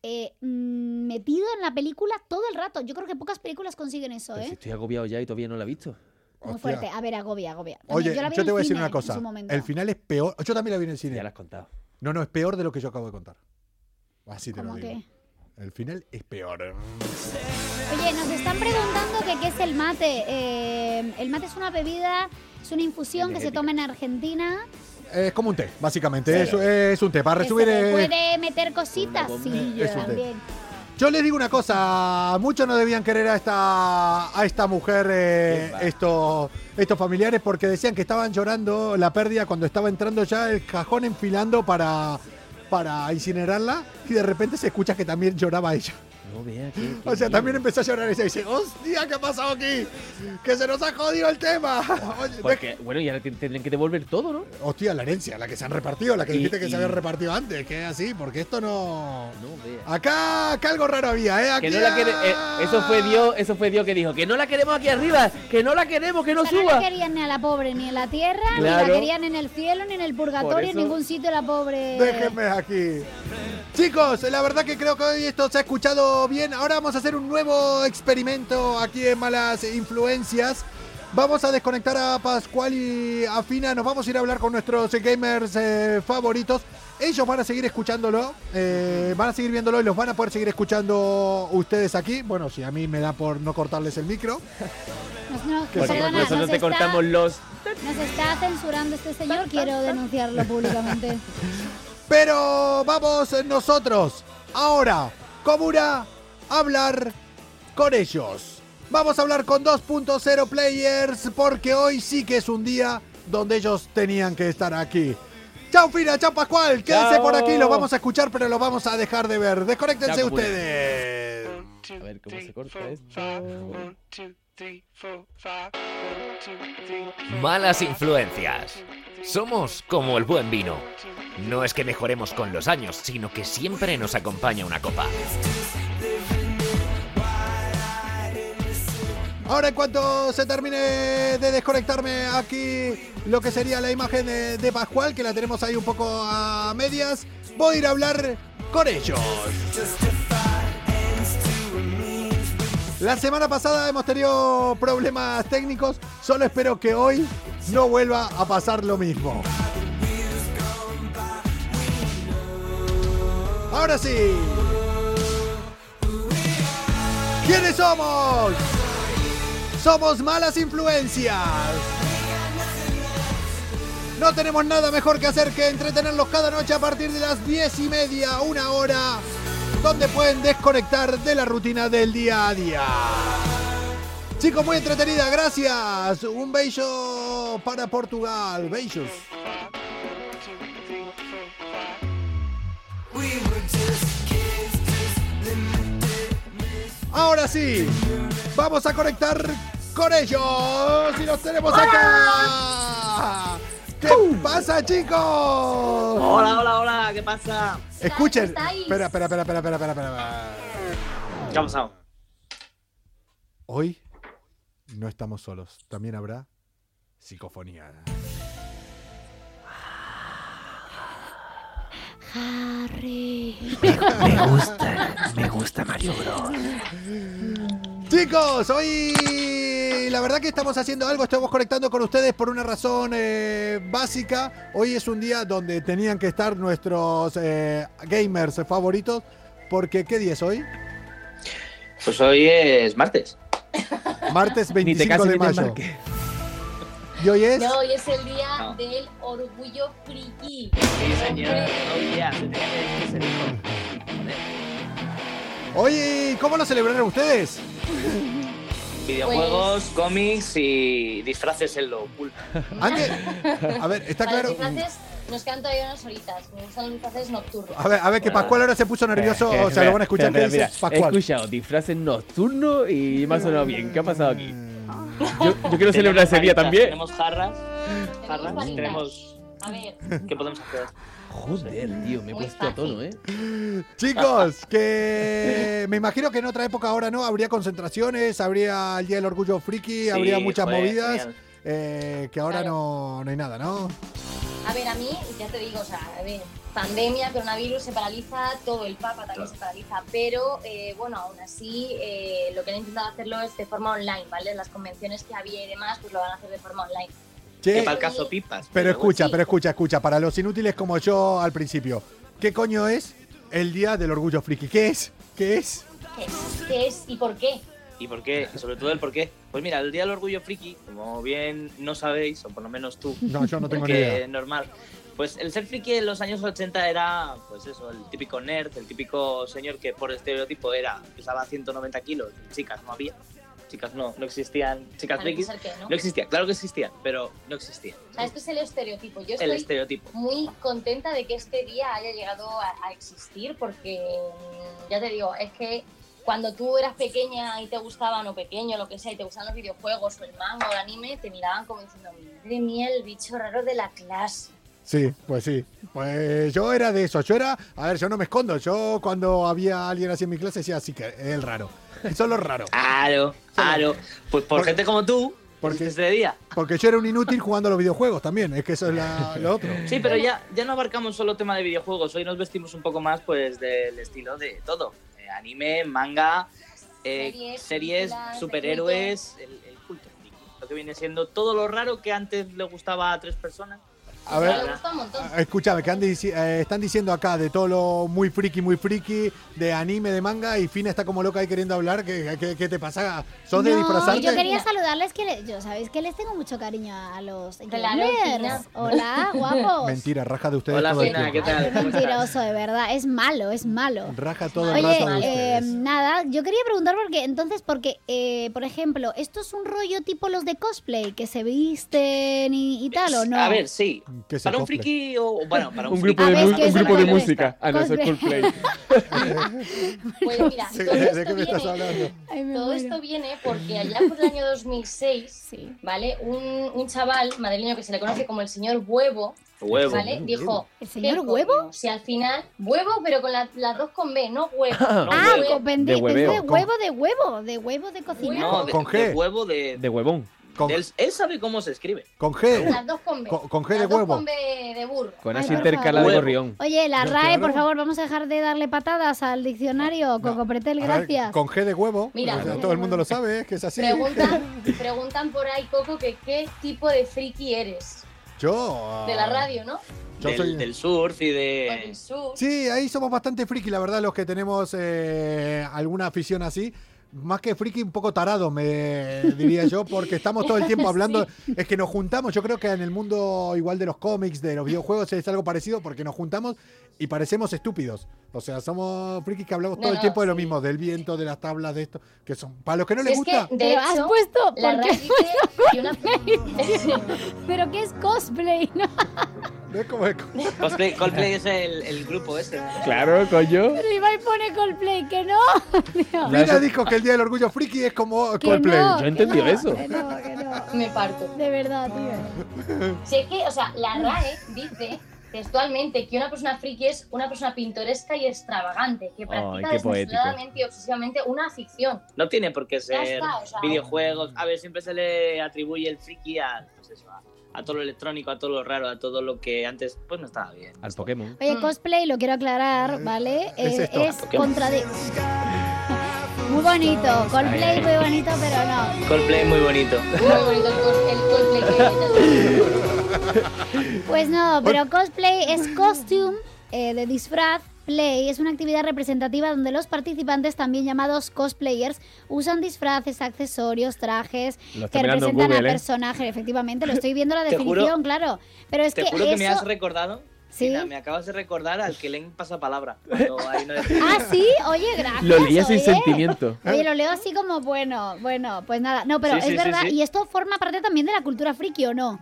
eh, mm, metido en la película todo el rato. Yo creo que pocas películas consiguen eso, Pero si ¿eh? estoy agobiado ya y todavía no la he visto. Muy Hostia. fuerte. A ver, agobia, agobia. También, Oye, la vi yo en te voy a decir una cosa. El final es peor. Yo también la vi en el Ya cine. la has contado. No, no, es peor de lo que yo acabo de contar. Así te lo ¿Cómo digo. que? El final es peor. Oye, nos están preguntando que qué es el mate. Eh, el mate es una bebida, es una infusión que se toma en Argentina. Es como un té, básicamente. Sí. Es, es un té. Para resumir, se eh, puede meter cositas, sí, bombilla. Es un té. también. Yo les digo una cosa, muchos no debían querer a esta, a esta mujer eh, estos, estos familiares porque decían que estaban llorando la pérdida cuando estaba entrando ya el cajón enfilando para, para incinerarla y de repente se escucha que también lloraba ella. No vea que. que O sea, también empezó a llorar y dice, hostia, ¿qué ha pasado aquí? Que se nos ha jodido el tema. Oye, Porque, bueno, y ahora te- tendrán que devolver todo, ¿no? Hostia, la herencia, la que se han repartido, la que Y- dijiste que y- se había repartido antes, que es así, porque esto no... No vea. Acá, acá algo raro había, ¿eh? Aquí Que no la quiere, eh, eso fue Dios, eso fue Dios que dijo, que no la queremos aquí arriba, que no la queremos, que no O sea, no suba. la querían ni a la pobre ni en la tierra, ni la querían en el cielo, ni en el purgatorio, en ningún sitio la pobre. Déjenme aquí. Chicos, la verdad que creo que hoy esto se ha escuchado bien. Ahora vamos a hacer un nuevo experimento aquí en Malas Influencias. Vamos a desconectar a Pascual y a Fina. Nos vamos a ir a hablar con nuestros gamers eh, favoritos. Ellos van a seguir escuchándolo, eh, van a seguir viéndolo y los van a poder seguir escuchando ustedes aquí. Bueno, si a mí me da por no cortarles el micro. Nos, no, Porque te está- cortamos los. Nos está censurando este señor, quiero denunciarlo públicamente. Pero vamos nosotros ahora, Comuna, a hablar con ellos. Vamos a hablar con 2.0 players porque hoy sí que es un día donde ellos tenían que estar aquí. Chao Fina, chao Pascual, quédense Chao. por aquí, los vamos a escuchar pero los vamos a dejar de ver. Desconéctense ustedes. A ver cómo se corta esto. Malas influencias. Somos como el buen vino. No es que mejoremos con los años, sino que siempre nos acompaña una copa. Ahora en cuanto se termine de desconectarme aquí lo que sería la imagen de, Pascual, que la tenemos ahí un poco a medias, voy a ir a hablar con ellos. La semana pasada hemos tenido problemas técnicos, solo espero que hoy no vuelva a pasar lo mismo. Ahora sí. ¿Quiénes somos? Somos malas influencias. No tenemos nada mejor que hacer que entretenerlos cada noche a partir de las diez y media, una hora, donde pueden desconectar de la rutina del día a día. Chicos, muy entretenida, gracias. Un beso para Portugal. Besos. Ahora sí, vamos a conectar con ellos y los tenemos acá. ¿Qué pasa, chicos? Hola, hola, hola, ¿qué pasa? Escuchen. Espera, espera, espera, espera, espera, espera, espera. ¿Qué ha pasado? Hoy no estamos solos. También habrá psicofonía. Harry. Me gusta, me gusta Mario Bros. Chicos, hoy la verdad que estamos haciendo algo, estamos conectando con ustedes por una razón eh, básica. Hoy es un día donde tenían que estar nuestros eh, gamers favoritos, porque ¿qué día es hoy? Pues hoy es martes. Martes Ni te 25 cases de mayo. Y hoy es... No, hoy es el día No. del orgullo friki. Sí, señor. Oh, yeah. Hoy, ¿cómo lo celebraron ustedes? Videojuegos, cómics y disfraces en lo oculto. Antes, a ver, está claro. los disfraces nos quedan todavía unas horitas. Me gustan los disfraces nocturnos. A ver, a ver, que Pascual ahora se puso nervioso, Eh, o sea, lo van a escuchar dice espera, He escuchado disfraces nocturnos y me ha sonado bien. ¿Qué ha pasado aquí? Mm. Yo, yo quiero celebrar ese día también. Tenemos jarras, jarras, varitas. tenemos... A ver, ¿Qué podemos hacer? Joder, tío, me he Muy puesto a tono, ¿eh? Chicos, que me imagino que en otra época ahora no, habría concentraciones, habría el Día del Orgullo Friki, Sí, habría muchas joder, movidas, eh, que ahora Claro. no, no hay nada, ¿no? a ver, a mí, ya te digo, o sea, a ver, pandemia, coronavirus, se paraliza todo, el Papa también se paraliza, pero eh, bueno, aún así, eh, lo que han intentado hacerlo es de forma online, ¿vale? Las convenciones que había y demás, pues lo van a hacer de forma online. Che, Que para el caso pipas. pero bueno, escucha, sí. pero escucha, escucha, para los inútiles como yo al principio, ¿qué coño es el Día del Orgullo Friki? ¿Qué es? ¿Qué es? ¿Qué es? ¿Qué es y por qué? ¿Y por qué? Y sobre todo el por qué. Pues mira, el Día del Orgullo Friki, como bien no sabéis, o por lo menos tú, No, yo no tengo ni idea. es normal. Pues el ser friki en los años 80 era, pues eso, el típico nerd, el típico señor que por estereotipo era, pesaba 190 kilos, chicas no había, chicas no, no existían, chicas frikis, no. no existían, claro que existían, pero no existían. O sea, esto es el estereotipo. Yo El estoy estereotipo. muy contenta de que este día haya llegado a, a existir porque, mm, ya te digo, es que cuando tú eras pequeña y te gustaban, o pequeño, lo que sea, y te gustaban los videojuegos o el manga o el anime, te miraban como diciendo, madre mía, el bicho raro de la clase. Sí, pues sí. Pues yo era de eso. Yo era, a ver, yo no me escondo. Yo cuando había alguien así en mi clase decía, sí que es el raro. Eso es lo raro. Claro, claro. Pues por Porque- gente como tú, porque- este día. Porque yo era un inútil jugando a los videojuegos también. Es que eso es la- lo otro. Sí, pero ya, ya no abarcamos solo tema de videojuegos. Hoy nos vestimos un poco más pues del estilo de todo. Eh, anime, manga, eh, Series, superhéroes, el, el culto. Lo que viene siendo todo lo raro que antes le gustaba a tres personas. A ver, Me gusta un montón. escúchame, que han eh, están diciendo acá de todo lo muy friki, muy friki, de anime, de manga, y Fina está como loca ahí queriendo hablar. ¿Qué, qué- qué te pasa? ¿Sos de disfrazarte? yo quería Mira. saludarles que le- yo sabéis que les tengo mucho cariño a los Claro, gamers. Hola, guapos. Mentira, raja de ustedes Hola, todo Fina. ¿qué tal? Mentiroso, de verdad. Es malo, es malo. Raja todo el rato de eh, nada, yo quería preguntar porque entonces, porque, eh, por ejemplo, ¿esto es un rollo tipo los de cosplay, que se visten y, y tal o no? A ver, sí. Que se Para un friki o bueno, para un, Un friki. grupo A de, que un grupo de música. Ah, no, Cosplay. Coldplay. Pues mira, ¿De, todo de esto qué me estás viene- hablando? Ay, me Todo muero. esto viene porque allá por el año 2006, Sí. ¿vale? Un, un chaval madrileño que se le conoce como el señor Huevo, Huevo. ¿vale? Dijo, ¿El señor ¿qué Huevo? coño? Si al final, huevo, pero con la- las dos con B, no huevo. No, Ah, huevo. con De huevo, de huevo, de huevo de cocina. No, de, Con G. de huevo de, De huevón. Con, él, él sabe cómo se escribe. con G. Las dos con B. Con- con G Las de dos huevo. con B de burro. Con Ay, así por intercalada de gorrión. Oye, la No, RAE, claro. por favor, vamos a dejar de darle patadas al diccionario. Coco Pretel, gracias. con G de huevo. Mira. Sea, todo el mundo lo sabe, es que es así. Preguntan, preguntan por ahí, Coco, que qué tipo de friki eres. Yo. De la ah, radio, ¿no? Yo del, soy- del surf y de. sur. Sí, ahí somos bastante friki, la verdad, los que tenemos eh, alguna afición así. Más que friki, un poco tarado, me diría yo, porque estamos todo el tiempo hablando. Es que nos juntamos, yo creo que en el mundo igual de los cómics, de los videojuegos, es algo parecido, porque nos juntamos y parecemos estúpidos. O sea, somos frikis que hablamos No, todo el no, tiempo de lo sí. mismo, del viento, de las tablas, de esto, que son. Para los que no les es que, gusta, de Pero has puesto, la ¿por qué RAE has dice que una... ¿Pero qué es cosplay? ¿No? no es como. Coldplay, Coldplay es el, el grupo ese. Claro, coño. Pero Ibai pone Coldplay, que no. Dios. Mira, dijo que el Día del Orgullo Friki es como Coldplay. no, Yo he entendido que no, eso. Que no, que no. Me parto. De verdad, tío. Si es que, o sea, la RAE dice textualmente que una persona friki es una persona pintoresca y extravagante, que practica poético. desmesuradamente y obsesivamente una afición. No tiene por qué ser está, o sea, videojuegos. A ver, siempre se le atribuye el friki a, pues eso, a, a todo lo electrónico, a todo lo raro, a todo lo que antes pues no estaba bien. Al Pokémon. Oye, Mm. cosplay, lo quiero aclarar, ¿vale? Es Eh, es Pokémon. contradi- Muy bonito. Coldplay muy bonito, pero no. Coldplay muy bonito. Muy bonito el, cos- el Coldplay que Pues no, pero cosplay es costume eh, de disfraz. Play es una actividad representativa donde los participantes, también llamados cosplayers, usan disfraces, accesorios, trajes que representan Google, a ¿eh? personajes. Efectivamente, lo estoy viendo la juro- definición, claro. Pero es Te que juro que me eso- has recordado. ¿Sí? Me acabas de recordar al que leen pasapalabra. Cuando hay una Ah, sí, oye, gracias. Lo leía sin sentimiento. Oye, lo leo así como bueno, bueno, pues nada. No, pero Sí, es sí, sí, verdad, sí. y esto forma parte también de la cultura friki, ¿o no?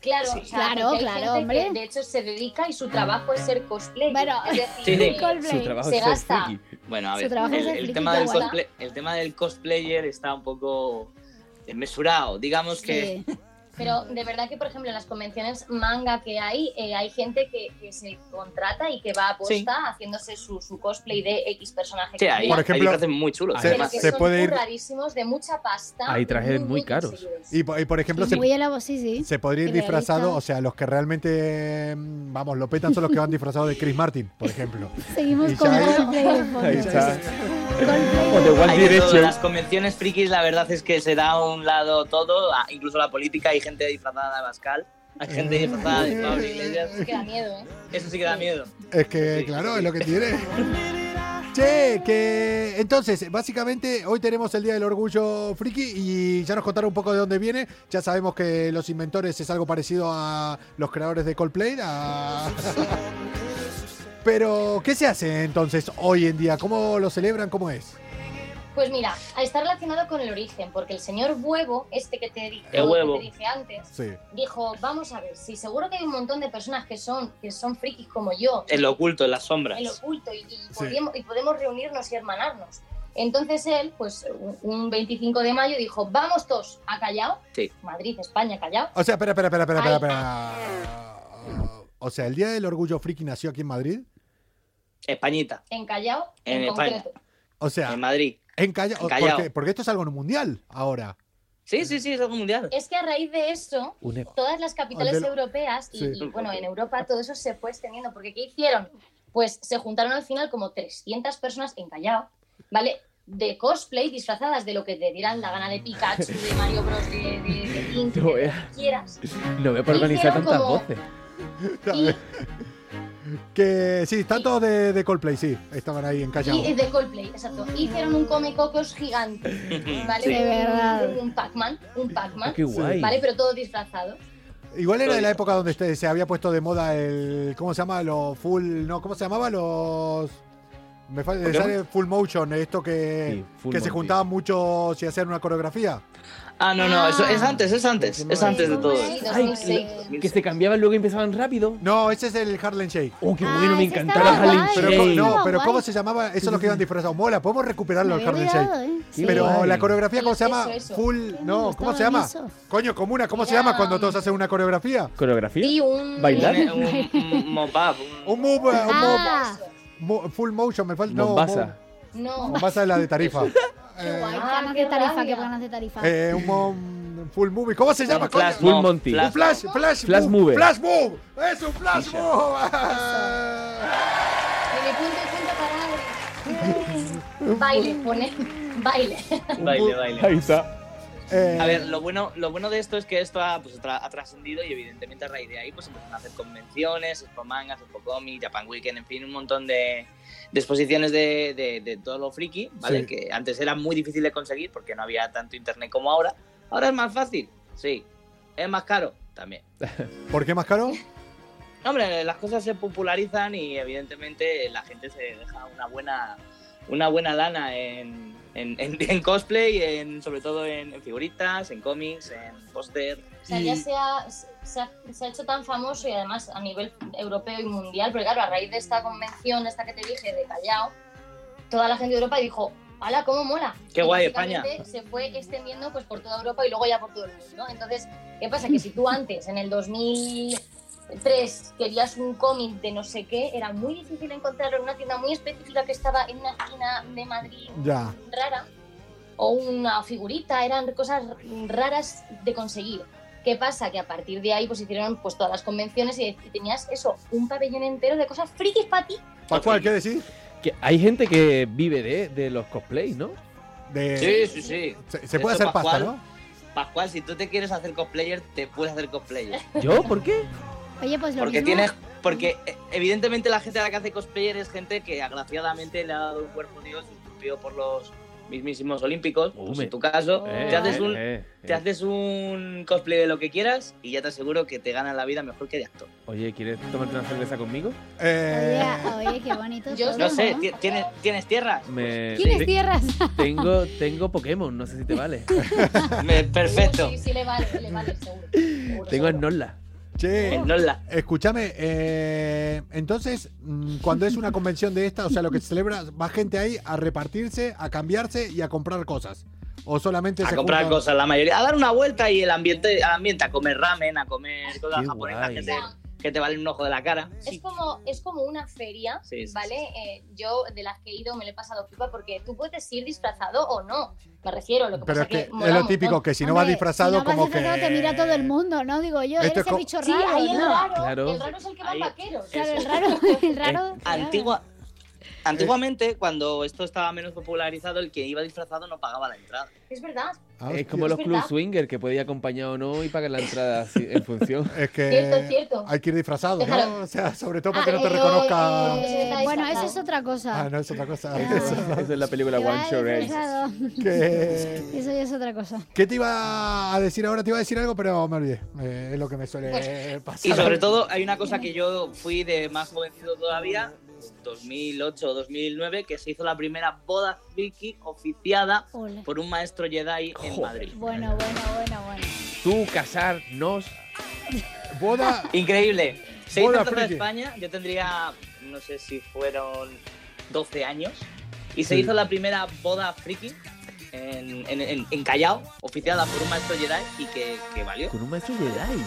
Claro, Sí. o sea, Claro, hay claro, gente hombre. que, de hecho se dedica y su trabajo es ser cosplay. Bueno, es decir, Sí, sí. Su trabajo Se es ser gasta. friki. Bueno, a ver, el, el tema del cosplay, el tema del cosplayer está un poco desmesurado. Digamos que. Pero de verdad que, por ejemplo, en las convenciones manga que hay, eh, hay gente que, que se contrata y que va a posta Sí. haciéndose su, su cosplay de X personaje. sí, que hay, Por ejemplo, hay muy chulos. se- además. se son puede ir- curradísimos, de mucha pasta. Hay y trajes muy caros. Y, po- y, por ejemplo, Sí, se, muy elabo- sí, sí. se podría ir Y disfrazado, o sea, los que realmente, mm, vamos, lo petan son los que van disfrazados de Chris Martin, por ejemplo. Seguimos Y con de. Las convenciones frikis, la verdad es que se da a un lado todo, a- incluso la política. Hay gente disfrazada de Bascal, hay gente disfrazada de Pablo Iglesias. Es que da miedo, ¿eh? Eso sí que da miedo. Es que, Sí, claro, sí. es lo que tiene. Che, que entonces, básicamente, hoy tenemos el Día del Orgullo Friki y ya nos contaron un poco de dónde viene. Ya sabemos que los inventores es algo parecido a los creadores de Coldplay. a- Pero, ¿qué se hace entonces hoy en día? ¿Cómo lo celebran? ¿Cómo es? Pues mira, está relacionado con el origen, porque el señor Huevo, este que te dije, El huevo. que te dije antes, Sí. dijo, vamos a ver, si seguro que hay un montón de personas que son, que son frikis como yo, En lo oculto, en las sombras. en lo oculto, y, y podemos, y podemos reunirnos y hermanarnos. Entonces él, pues un- un 25 de mayo dijo, vamos todos a Callao, Sí. Madrid, España, Callao. O sea, espera, espera, espera, espera, espera. O sea, el Día del Orgullo Friki nació aquí en Madrid. Españita, En Callao, En en, España. concreto. O sea, en Madrid. En Callao. en Callao. Porque, porque esto es algo mundial ahora. Sí, sí, sí, es algo mundial. Es que a raíz de eso, Un- todas las capitales de lo- europeas y, Sí. y, bueno, en Europa todo eso se fue extendiendo, porque ¿qué hicieron? Pues se juntaron al final como 300 personas en Callao, ¿vale? De cosplay disfrazadas de lo que te dieran la gana de Pikachu, de Mario Bros, de, de, de Link, de No lo que quieras. No me puedo organizar tantas como- voces. Y, Que sí, tanto de, de Coldplay, sí, estaban ahí en Callao. y de Coldplay, exacto. Hicieron un Comecocos gigante, ¿vale? Sí. De verdad. Un, Pac-Man, un Pac-Man, Ah, Qué guay. ¿vale? Pero todo disfrazado. Igual era de la época donde este- se había puesto de moda el. ¿Cómo se llama? Los full. No, ¿cómo se llamaba? Los. Me sale full motion, esto que, Sí, full que se juntaban muchos y hacían una coreografía. Ah, no, no, eso es Ah. antes, es antes, es antes de todo. Sí. Ay, 2006. que se cambiaban luego y empezaban rápido. No, ese es el Harlem Shake. Oh, qué Ah, bueno, me encantaba Harlem. Pero, Shake. no, pero ¿cómo se llamaba? Eso es lo que iban disfrazados. Mola, podemos recuperarlo el Harlem Shake. Sí. Pero la coreografía, ¿cómo se llama? Full. No, ¿cómo se llama? Coño, comuna, ¿cómo se llama cuando todos hacen una coreografía? ¿Coreografía? Y un... ¿Bailar? Un, mop-up, un- move, un Ah, move- full motion, me falta. No, Mombasa. No. Mombasa es la de Tarifa. qué Eh, guay. Ah, ganas qué de tarifa, ganas de tarifa. eh, un mon- full movie. ¿Cómo se llama? coño? flash Full mob, Monty. Un flash, flash, Flash move. Flash move. Es un flash move. Y mi punto y punto para Baile, pone baile. Baile, baile. Ahí está. Eh, A ver, lo bueno, lo bueno de esto es que esto ha, pues, ha trascendido y evidentemente a raíz de ahí pues empezaron a hacer convenciones, expo mangas, expo comics, Japan Weekend, en fin, un montón de, de exposiciones de, de- de todo lo friki, ¿vale? Sí. Que antes era muy difícil de conseguir porque no había tanto internet como ahora. Ahora es más fácil, sí. Es más caro, también. ¿Por qué más caro? Hombre, las cosas se popularizan y evidentemente la gente se deja una buena, una buena lana en, en, en- en cosplay, en, sobre todo en, en figuritas, en cómics, en póster. O sea, ya se ha, se, ha, se ha hecho tan famoso y además a nivel europeo y mundial, porque claro, a raíz de esta convención, esta que te dije, de Callao, toda la gente de Europa dijo, ¡hala, cómo mola! Qué Y guay, España. Se fue extendiendo pues por toda Europa y luego ya por todo el mundo. Entonces, ¿qué pasa? Que si tú antes, en el 2003, querías un cómic de no sé qué, era muy difícil encontrarlo en una tienda muy específica que estaba en una esquina de Madrid Ya. rara o una figurita, eran cosas raras de conseguir. ¿Qué pasa? Que a partir de ahí pues hicieron pues todas las convenciones y, tenías eso, un pabellón entero de cosas frikis para ti. Pascual, ¿qué decís? Que hay gente que vive de, de los cosplays, ¿no? De, Sí, sí, sí. Se, se De puede hacer pasta, Pascual- ¿no? Pascual, si tú te quieres hacer cosplayer, te puedes hacer cosplayer. ¿Yo? ¿Por qué? Oye, pues lo Porque mismo. tienes. Porque eh, evidentemente la gente a la que hace cosplayer es gente que agraciadamente le ha dado un cuerpo Dios esculpido por los mismísimos olímpicos. Pues en tu caso, Eh, te, haces eh, un, eh, te haces un cosplay de lo que quieras y ya te aseguro que te gana la vida mejor que de actor. Oye, ¿quieres tomarte una cerveza conmigo? Eh, Oye, oye, qué bonito. Yo todo, No sé, ¿tienes, ¿tienes tierras? Me... ¿Tienes tierras? Tengo, tengo Pokémon, no sé si te vale. Me- perfecto. Uh, sí, sí, le vale, le vale, seguro. seguro, tengo seguro. Che, Eh, no la- escúchame, eh, entonces, mm, cuando es una convención de esta, o sea, lo que se celebra, va gente ahí a repartirse, a cambiarse y a comprar cosas. O solamente a se comprar juntan- cosas, la mayoría. A dar una vuelta y el ambiente, al ambiente, a comer ramen, a comer cosas japonesas que te, que te valen un ojo de la cara. Es como, es como una feria, Sí, sí, ¿vale? Eh, yo de las que he ido me lo he pasado pipa porque tú puedes ir disfrazado o no. Me refiero, lo que Pero pasa es que mola es lo típico, que si no vas Hombre, disfrazado, si no vas como disfrazado, que... te mira todo el mundo, ¿no? Digo yo, eres es el bicho Sí, raro. ahí el ¿no? raro, Claro. el raro es el que va Ahí- vaqueros. Claro, el raro, el raro. Antigua, antiguamente, cuando esto estaba menos popularizado, el que iba disfrazado no pagaba la entrada. Es verdad. Ah, Es como los club swinger, que puede ir acompañado o no y pagar la entrada así, en función. Es que Cierto, cierto. hay que ir disfrazado. ¿no? O sea, sobre todo para Ah, que no te eh, reconozca... eh, Está bueno, eso es otra cosa. Ah, no, es otra cosa. Eso. Eso es la película One. Que- Eso ya es otra cosa. ¿Qué te iba a decir ahora? Te iba a decir algo, pero me olvidé. Eh, es lo que me suele pasar. Y sobre todo, hay una cosa que yo fui de más jovencito todavía, 2008 o 2009, que se hizo la primera boda friki oficiada Ole. por un maestro Jedi en. Madrid. Bueno, bueno, bueno, bueno. Tú casarnos. Boda. Increíble. Se hizo Boda en Plaza friki. España, yo tendría, no sé si fueron 12 años, y se Sí. hizo la primera boda friki en, en, en- en Callao, oficiada por un maestro Jedi, y que, que valió. Con un maestro Jedi.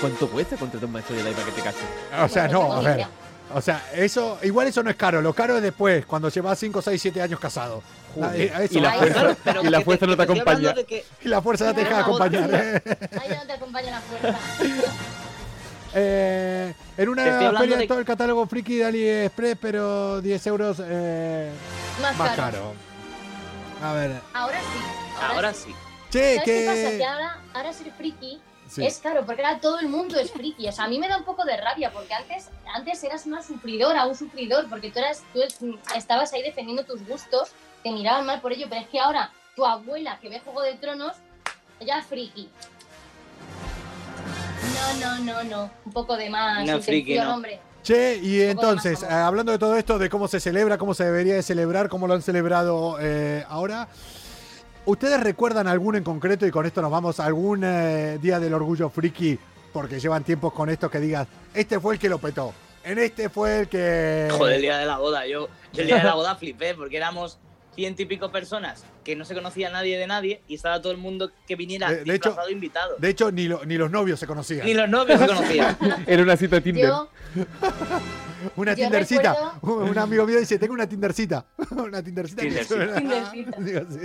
¿Cuánto cuesta contratar un maestro Jedi para que te cases? O sea, no, a ver. O sea, eso, igual eso no es caro. Lo caro es después, cuando llevas 5, 6, 7 años casado. Joder. Ah, eso Y la fuerza- y la que fuerza no te que acompaña. que- Y la fuerza ya te deja de acompañar. ¿eh? Ahí ya no te acompaña la fuerza. Eh, en una Te estoy hablando feria de- todo el catálogo friki de AliExpress, pero 10 euros eh, Más, más caro. caro. A ver. Ahora sí. Ahora sí. Che, ¿Sabes qué pasa? Que que. ahora, ahora ser friki Sí. es caro, porque ahora todo el mundo es friki. O sea, a mí me da un poco de rabia, porque antes, antes eras una sufridora, un sufridor, porque tú, eras, tú es- estabas ahí defendiendo tus gustos, te miraban mal por ello, pero es que ahora tu abuela que ve Juego de Tronos, ella es friki. No, no, no, no. Un poco de más No, intención, friki, no. hombre. Che, y entonces, eh, hablando de todo esto, de cómo se celebra, cómo se debería de celebrar, cómo lo han celebrado eh, ahora, ¿ustedes recuerdan algún en concreto, y con esto nos vamos, algún eh, día del orgullo friki, porque llevan tiempos con esto, que digas, este fue el que lo petó, en este fue el que... Joder, el día de la boda. Yo, yo el día de la boda flipé porque éramos ciento y pico personas que no se conocía nadie de nadie y estaba todo el mundo que viniera De- de hecho- disfrazado invitado. De hecho, ni, lo- ni los novios se conocían. Ni los novios se conocían. Era una cita de Tinder. Yo, Una Tindercita. recuerdo- Un amigo mío dice, tengo una Tindercita. una Tindercita. Tindercita. suena- Tindercita. Digo, sí.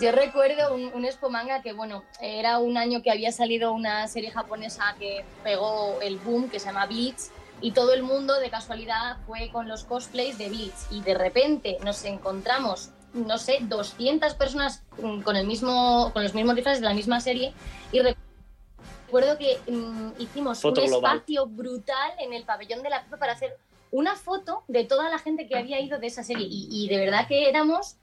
Yo recuerdo un, un Expo Manga que, bueno, era un año que había salido una serie japonesa que pegó el boom, que se llama Bleach, y todo el mundo de casualidad fue con los cosplays de Bleach. Y de repente nos encontramos, no sé, 200 personas mm, con, el mismo, con los mismos disfraces de la misma serie. Y re- recuerdo que mm, hicimos Foto un global. espacio brutal en el pabellón de la FIFA para hacer una foto de toda la gente que había ido de esa serie. Y, y de verdad que éramos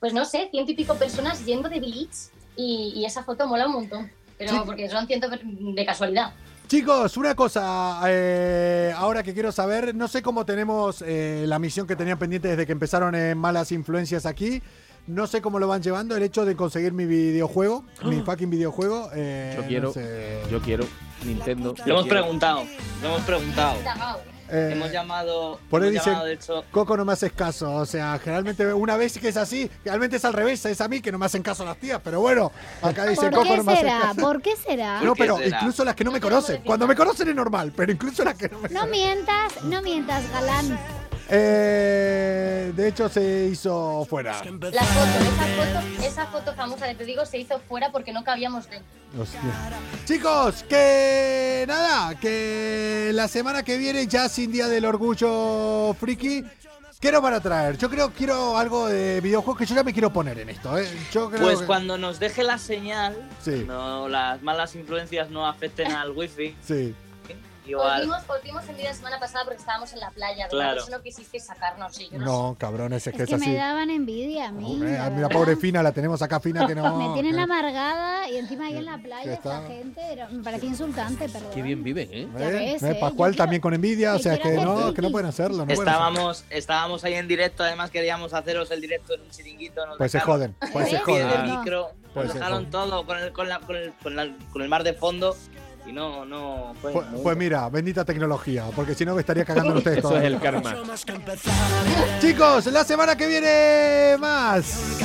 pues no sé, ciento y pico personas yendo de Bleach y, y esa foto mola un montón. Pero porque son cientos de casualidad. Chicos, una cosa, eh, ahora que quiero saber, no sé cómo tenemos eh, la misión que tenían pendiente desde que empezaron en Malas Influencias aquí. No sé cómo lo van llevando el hecho de conseguir mi videojuego, mi fucking videojuego. eh, Yo no quiero. sé. Yo quiero. Nintendo. Lo hemos quiero. preguntado. Lo hemos preguntado. Eh, Hemos llamado. por hemos dice- llamado, de hecho, Coco, no me haces caso. O sea, generalmente una vez que es así, realmente es al revés, es a mí que no me hacen caso las tías. Pero bueno, acá dice ¿Por Coco, no me haces caso. ¿Por qué será? No, ¿Por qué pero será? incluso las que no me No tenemos conocen. Cuando me conocen es normal, pero incluso las que no me No mientas, no mientas, galán. Eh, de hecho, se hizo fuera. La foto, esa foto, esa foto famosa que te digo se hizo fuera porque no cabíamos dentro. Hostia. Chicos, que nada, que la semana que viene, ya sin Día del Orgullo Friki, ¿Qué nos van a traer? Yo creo quiero algo de videojuegos que yo ya me quiero poner en esto. ¿eh? Yo creo Pues que- cuando nos deje la señal, Sí. no las malas influencias no afecten al wifi, Sí. Igual. Volvimos, volvimos el día de semana pasada porque estábamos en la playa, ¿verdad? Claro. Eso no quisiste sacarnos, sí, yo no, No, cabrones, es que Es es, que así. me daban envidia a mí. Eh, la a mí la pobre Fina la tenemos acá, Fina, que no. Me tienen amargada y encima ahí en la playa está- esta gente me parecía insultante, perdón. Qué bien viven, ¿eh? ¿Eh? ves, ¿Eh? Pascual Yo también con envidia, o sea quiero que no, que no pueden hacerlo. No pueden hacerlo. Estábamos, estábamos ahí en directo, además queríamos haceros el directo en un chiringuito. Nos Pues se joden, pues se joden. Pues nos se dejaron joden. todo con el, con, la- con, el, con, la- con el mar de fondo y no, no. Pues, no pues mira, bendita tecnología, porque si no me estaría cagando ustedes Eso es el karma. Chicos, la semana que viene más.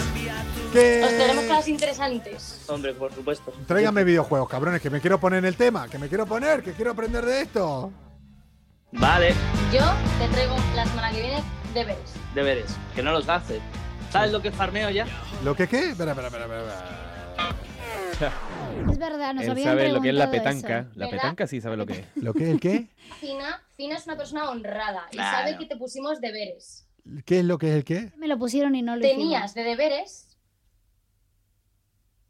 Que Os tenemos cosas interesantes. Hombre, por supuesto. Tráiganme videojuegos, cabrones, que me quiero poner en el tema, que me quiero poner, que quiero aprender de esto. Vale, Yo te traigo la semana que viene deberes. deberes, que no los haces. ¿Sabes lo que farmeo ya? ¿Lo que qué? Espera, espera, espera, espera. Es verdad, nos Él habían sabe lo que es la petanca. eso. La ¿Verdad? petanca sí sabe lo que es. ¿Lo qué? ¿El qué? Fina, Fina es una persona honrada y sabe que te pusimos deberes. ¿Qué es lo que es el qué? Me lo pusieron y no lo Tenías de deberes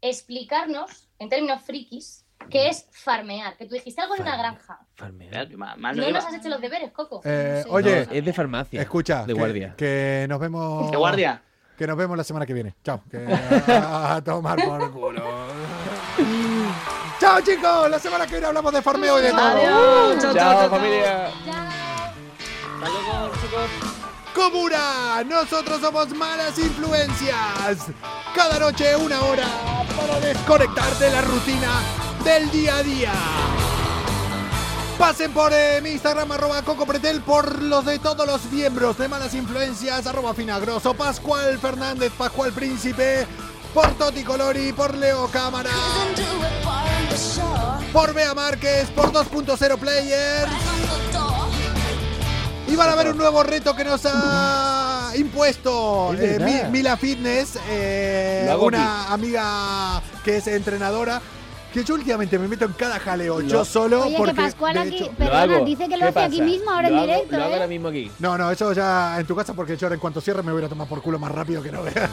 explicarnos, en términos frikis, qué es farmear. Que tú dijiste algo de una granja. Farmear. Mal no nos has hecho los deberes, Coco. Eh, sé. oye, No, es de farmacia. escucha, De que- guardia. Que, nos vemos. ¿De guardia? Que nos vemos la semana que viene. Chao. Que a tomar por culo. Chao, chicos. La semana que viene hablamos de farmeo y de todo. Adiós. Chao, chao, Chao, chao, familia. Hasta luego, chicos. Comuna, nosotros somos malas influencias. Cada noche una hora para desconectar de la rutina del día a día. Pasen por eh, mi Instagram, arroba cocopretel, por los de todos los miembros de Malas Influencias, arroba finagroso, Pascual Fernández, Pascual Príncipe, por Toti Colori, por Leo Cámara, por Bea Márquez, por 2.0 Players. Y van a ver un nuevo reto que nos ha impuesto Es eh. Mi- Mila Fitness, eh, una amiga que es entrenadora. Que yo últimamente me meto en cada jaleo, yo solo, Oye, porque que Pascual aquí, hecho- perdona, hago. dice que lo ¿Qué hace aquí mismo, ahora en hago- directo, Lo hago ¿eh? ahora mismo aquí. No, no, eso ya en tu casa porque yo ahora en cuanto cierre me voy a tomar por culo más rápido que no vea.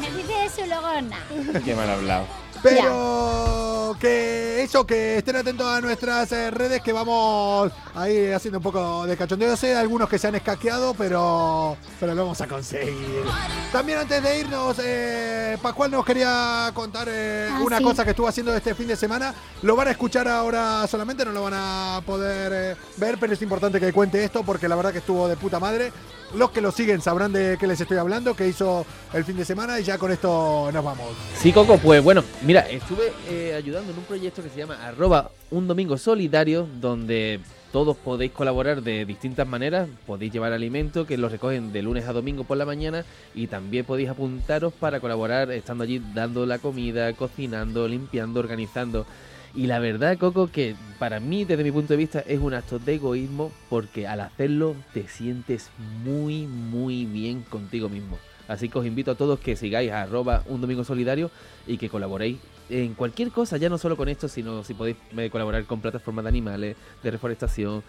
Me dice eso y luego nada. Qué mal hablado. Pero que eso, que estén atentos a nuestras eh, redes que vamos a ir haciendo un poco de cachondeo. Sé de algunos que se han escaqueado, pero, pero lo vamos a conseguir. También antes de irnos, eh, Pascual nos quería contar eh, Ah, una sí. cosa que estuvo haciendo este fin de semana. Lo van a escuchar ahora solamente, no lo van a poder eh, ver, pero es importante que cuente esto porque la verdad que estuvo de puta madre. Los que lo siguen sabrán de qué les estoy hablando, que hizo el fin de semana y ya con esto nos vamos. Sí, Coco, pues bueno, mira, estuve eh, ayudando en un proyecto que se llama arroba un domingo solidario, donde todos podéis colaborar de distintas maneras, podéis llevar alimento que los recogen de lunes a domingo por la mañana y también podéis apuntaros para colaborar estando allí dando la comida, cocinando, limpiando, organizando. Y la verdad, Coco, que para mí, desde mi punto de vista, es un acto de egoísmo porque al hacerlo te sientes muy, muy bien contigo mismo. Así que os invito a todos que sigáis a arroba un domingo solidario y que colaboréis en cualquier cosa, ya no solo con esto, sino si podéis eh, colaborar con plataformas de animales, de reforestación.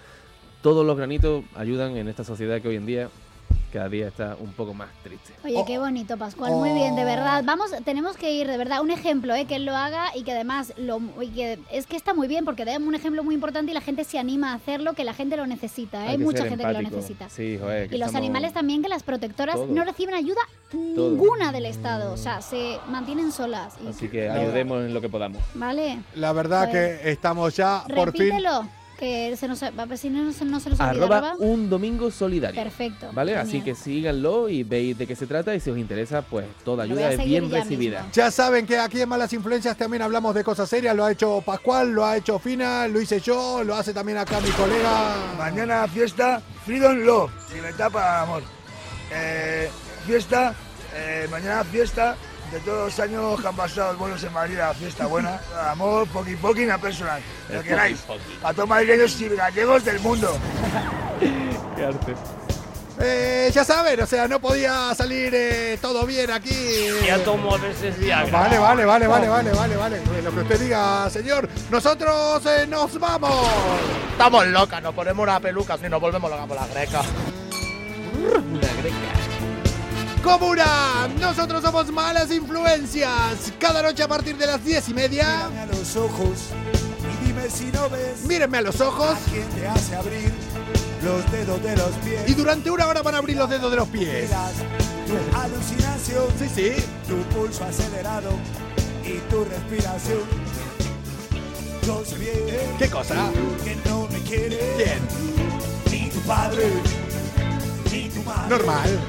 Todos los granitos ayudan en esta sociedad que hoy en día cada día está un poco más triste. Oye, qué bonito, Pascual, muy bien, de verdad. Vamos, tenemos que ir, de verdad, un ejemplo, ¿eh? que él lo haga y que además lo, y que es que está muy bien porque da un ejemplo muy importante y la gente se anima a hacerlo, que la gente lo necesita, ¿eh? Hay mucha gente que lo necesita. Sí, joder, que Y los animales también, que las protectoras no reciben ayuda ninguna del Estado, o sea, se mantienen solas. Y- Así que ayudemos en lo que podamos. Vale, La verdad Pues, que estamos ya por fin. Que se nos, si no, se- no se nos olvida. Arroba arroba. un domingo solidario. Perfecto. ¿Vale? Así que síganlo y veis de qué se trata y si os interesa, pues toda ayuda es bien ya recibida. mismo. Ya saben que aquí en Malas Influencias también hablamos de cosas serias. Lo ha hecho Pascual, lo ha hecho Fina, lo hice yo, lo hace también acá mi colega. Mañana fiesta Freedom Love, libertad para el amor. Eh, fiesta, eh, mañana fiesta de todos los años que han pasado los buenos en Madrid, la fiesta buena. Amor, poqui poqui, una personal. Lo queráis. A todos madrileños y gallegos del mundo. Qué arte. Eh, ya saben, o sea, no podía salir eh, todo bien aquí. Ya tomo veces Viagra. Vale, vale, vale, vale, vale, vale, vale. Lo que usted diga, señor. Nosotros eh, nos vamos. Estamos locas, nos ponemos una peluca y nos volvemos locas por la greca. Una greca. Comuna, nosotros somos malas influencias. Cada noche a partir de las diez y media. Mírame a los ojos y dime si no ves Mírenme a los ojos. a te hace abrir los dedos de los pies. Y durante una hora van a abrir los dedos de los pies. Tu alucinación, Sí, sí. tu pulso acelerado y tu respiración. Yo sé bien ¿Qué cosa? que no me quiere Bien. ni tu padre ni tu madre. Normal.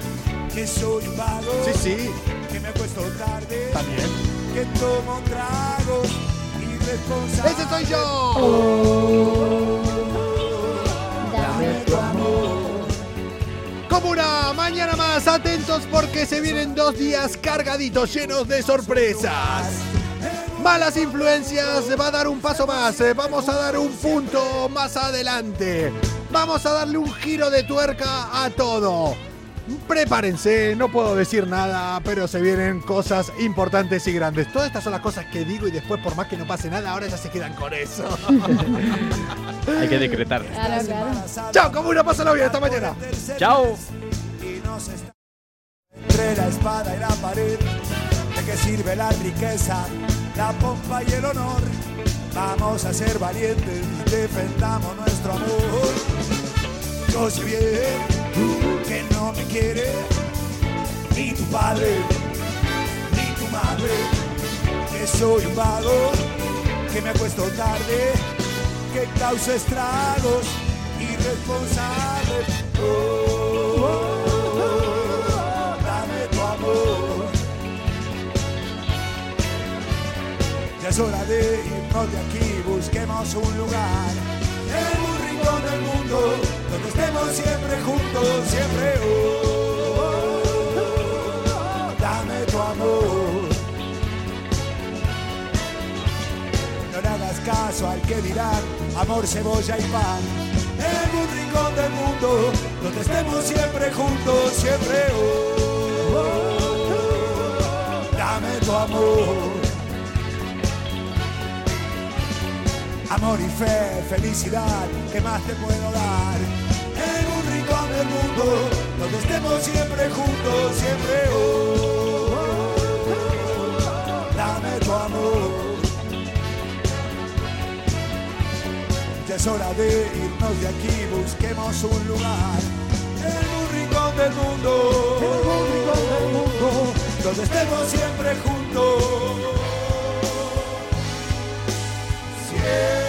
Que soy un vago, Sí, sí. que me acuesto tarde, También. que tomo tragos irresponsables. ¡Ese soy yo! Dame tu amor. Comuna, mañana más atentos porque se vienen dos días cargaditos, llenos de sorpresas. Malas influencias va a dar un paso más, eh, vamos a dar un punto más adelante. Vamos a darle un giro de tuerca a todo. Prepárense, no puedo decir nada, pero se vienen cosas importantes y grandes. Todas estas son las cosas que digo y después por más que no pase nada, ahora ya se quedan con eso. Hay que decretar. Claro, claro. Chao, comuna, pásalo bien, hasta mañana. Chao. y nos está entre la espada y la pared. ¿De qué sirve la riqueza, la pompa y el honor? Vamos a ser valientes, defendamos nuestro amor. Yo sé bien que no me quiere ni tu padre ni tu madre. Que soy un vago, que me acuesto tarde, que causa estragos irresponsables. Oh, dame tu amor. Ya es hora de irnos de aquí, busquemos un lugar rincón del mundo donde estemos siempre juntos, siempre. Oh, dame tu amor. No le hagas caso al que dirán amor, cebolla y pan. En un rincón del mundo donde estemos siempre juntos, siempre. Oh, dame tu amor. Amor y fe, felicidad, ¿qué más te puedo dar? En un rincón del mundo donde estemos siempre juntos, siempre. Oh, dame tu amor. Ya es hora de irnos de aquí, busquemos un lugar en un rincón del mundo, en un rincón del mundo, donde estemos siempre juntos. Yeah.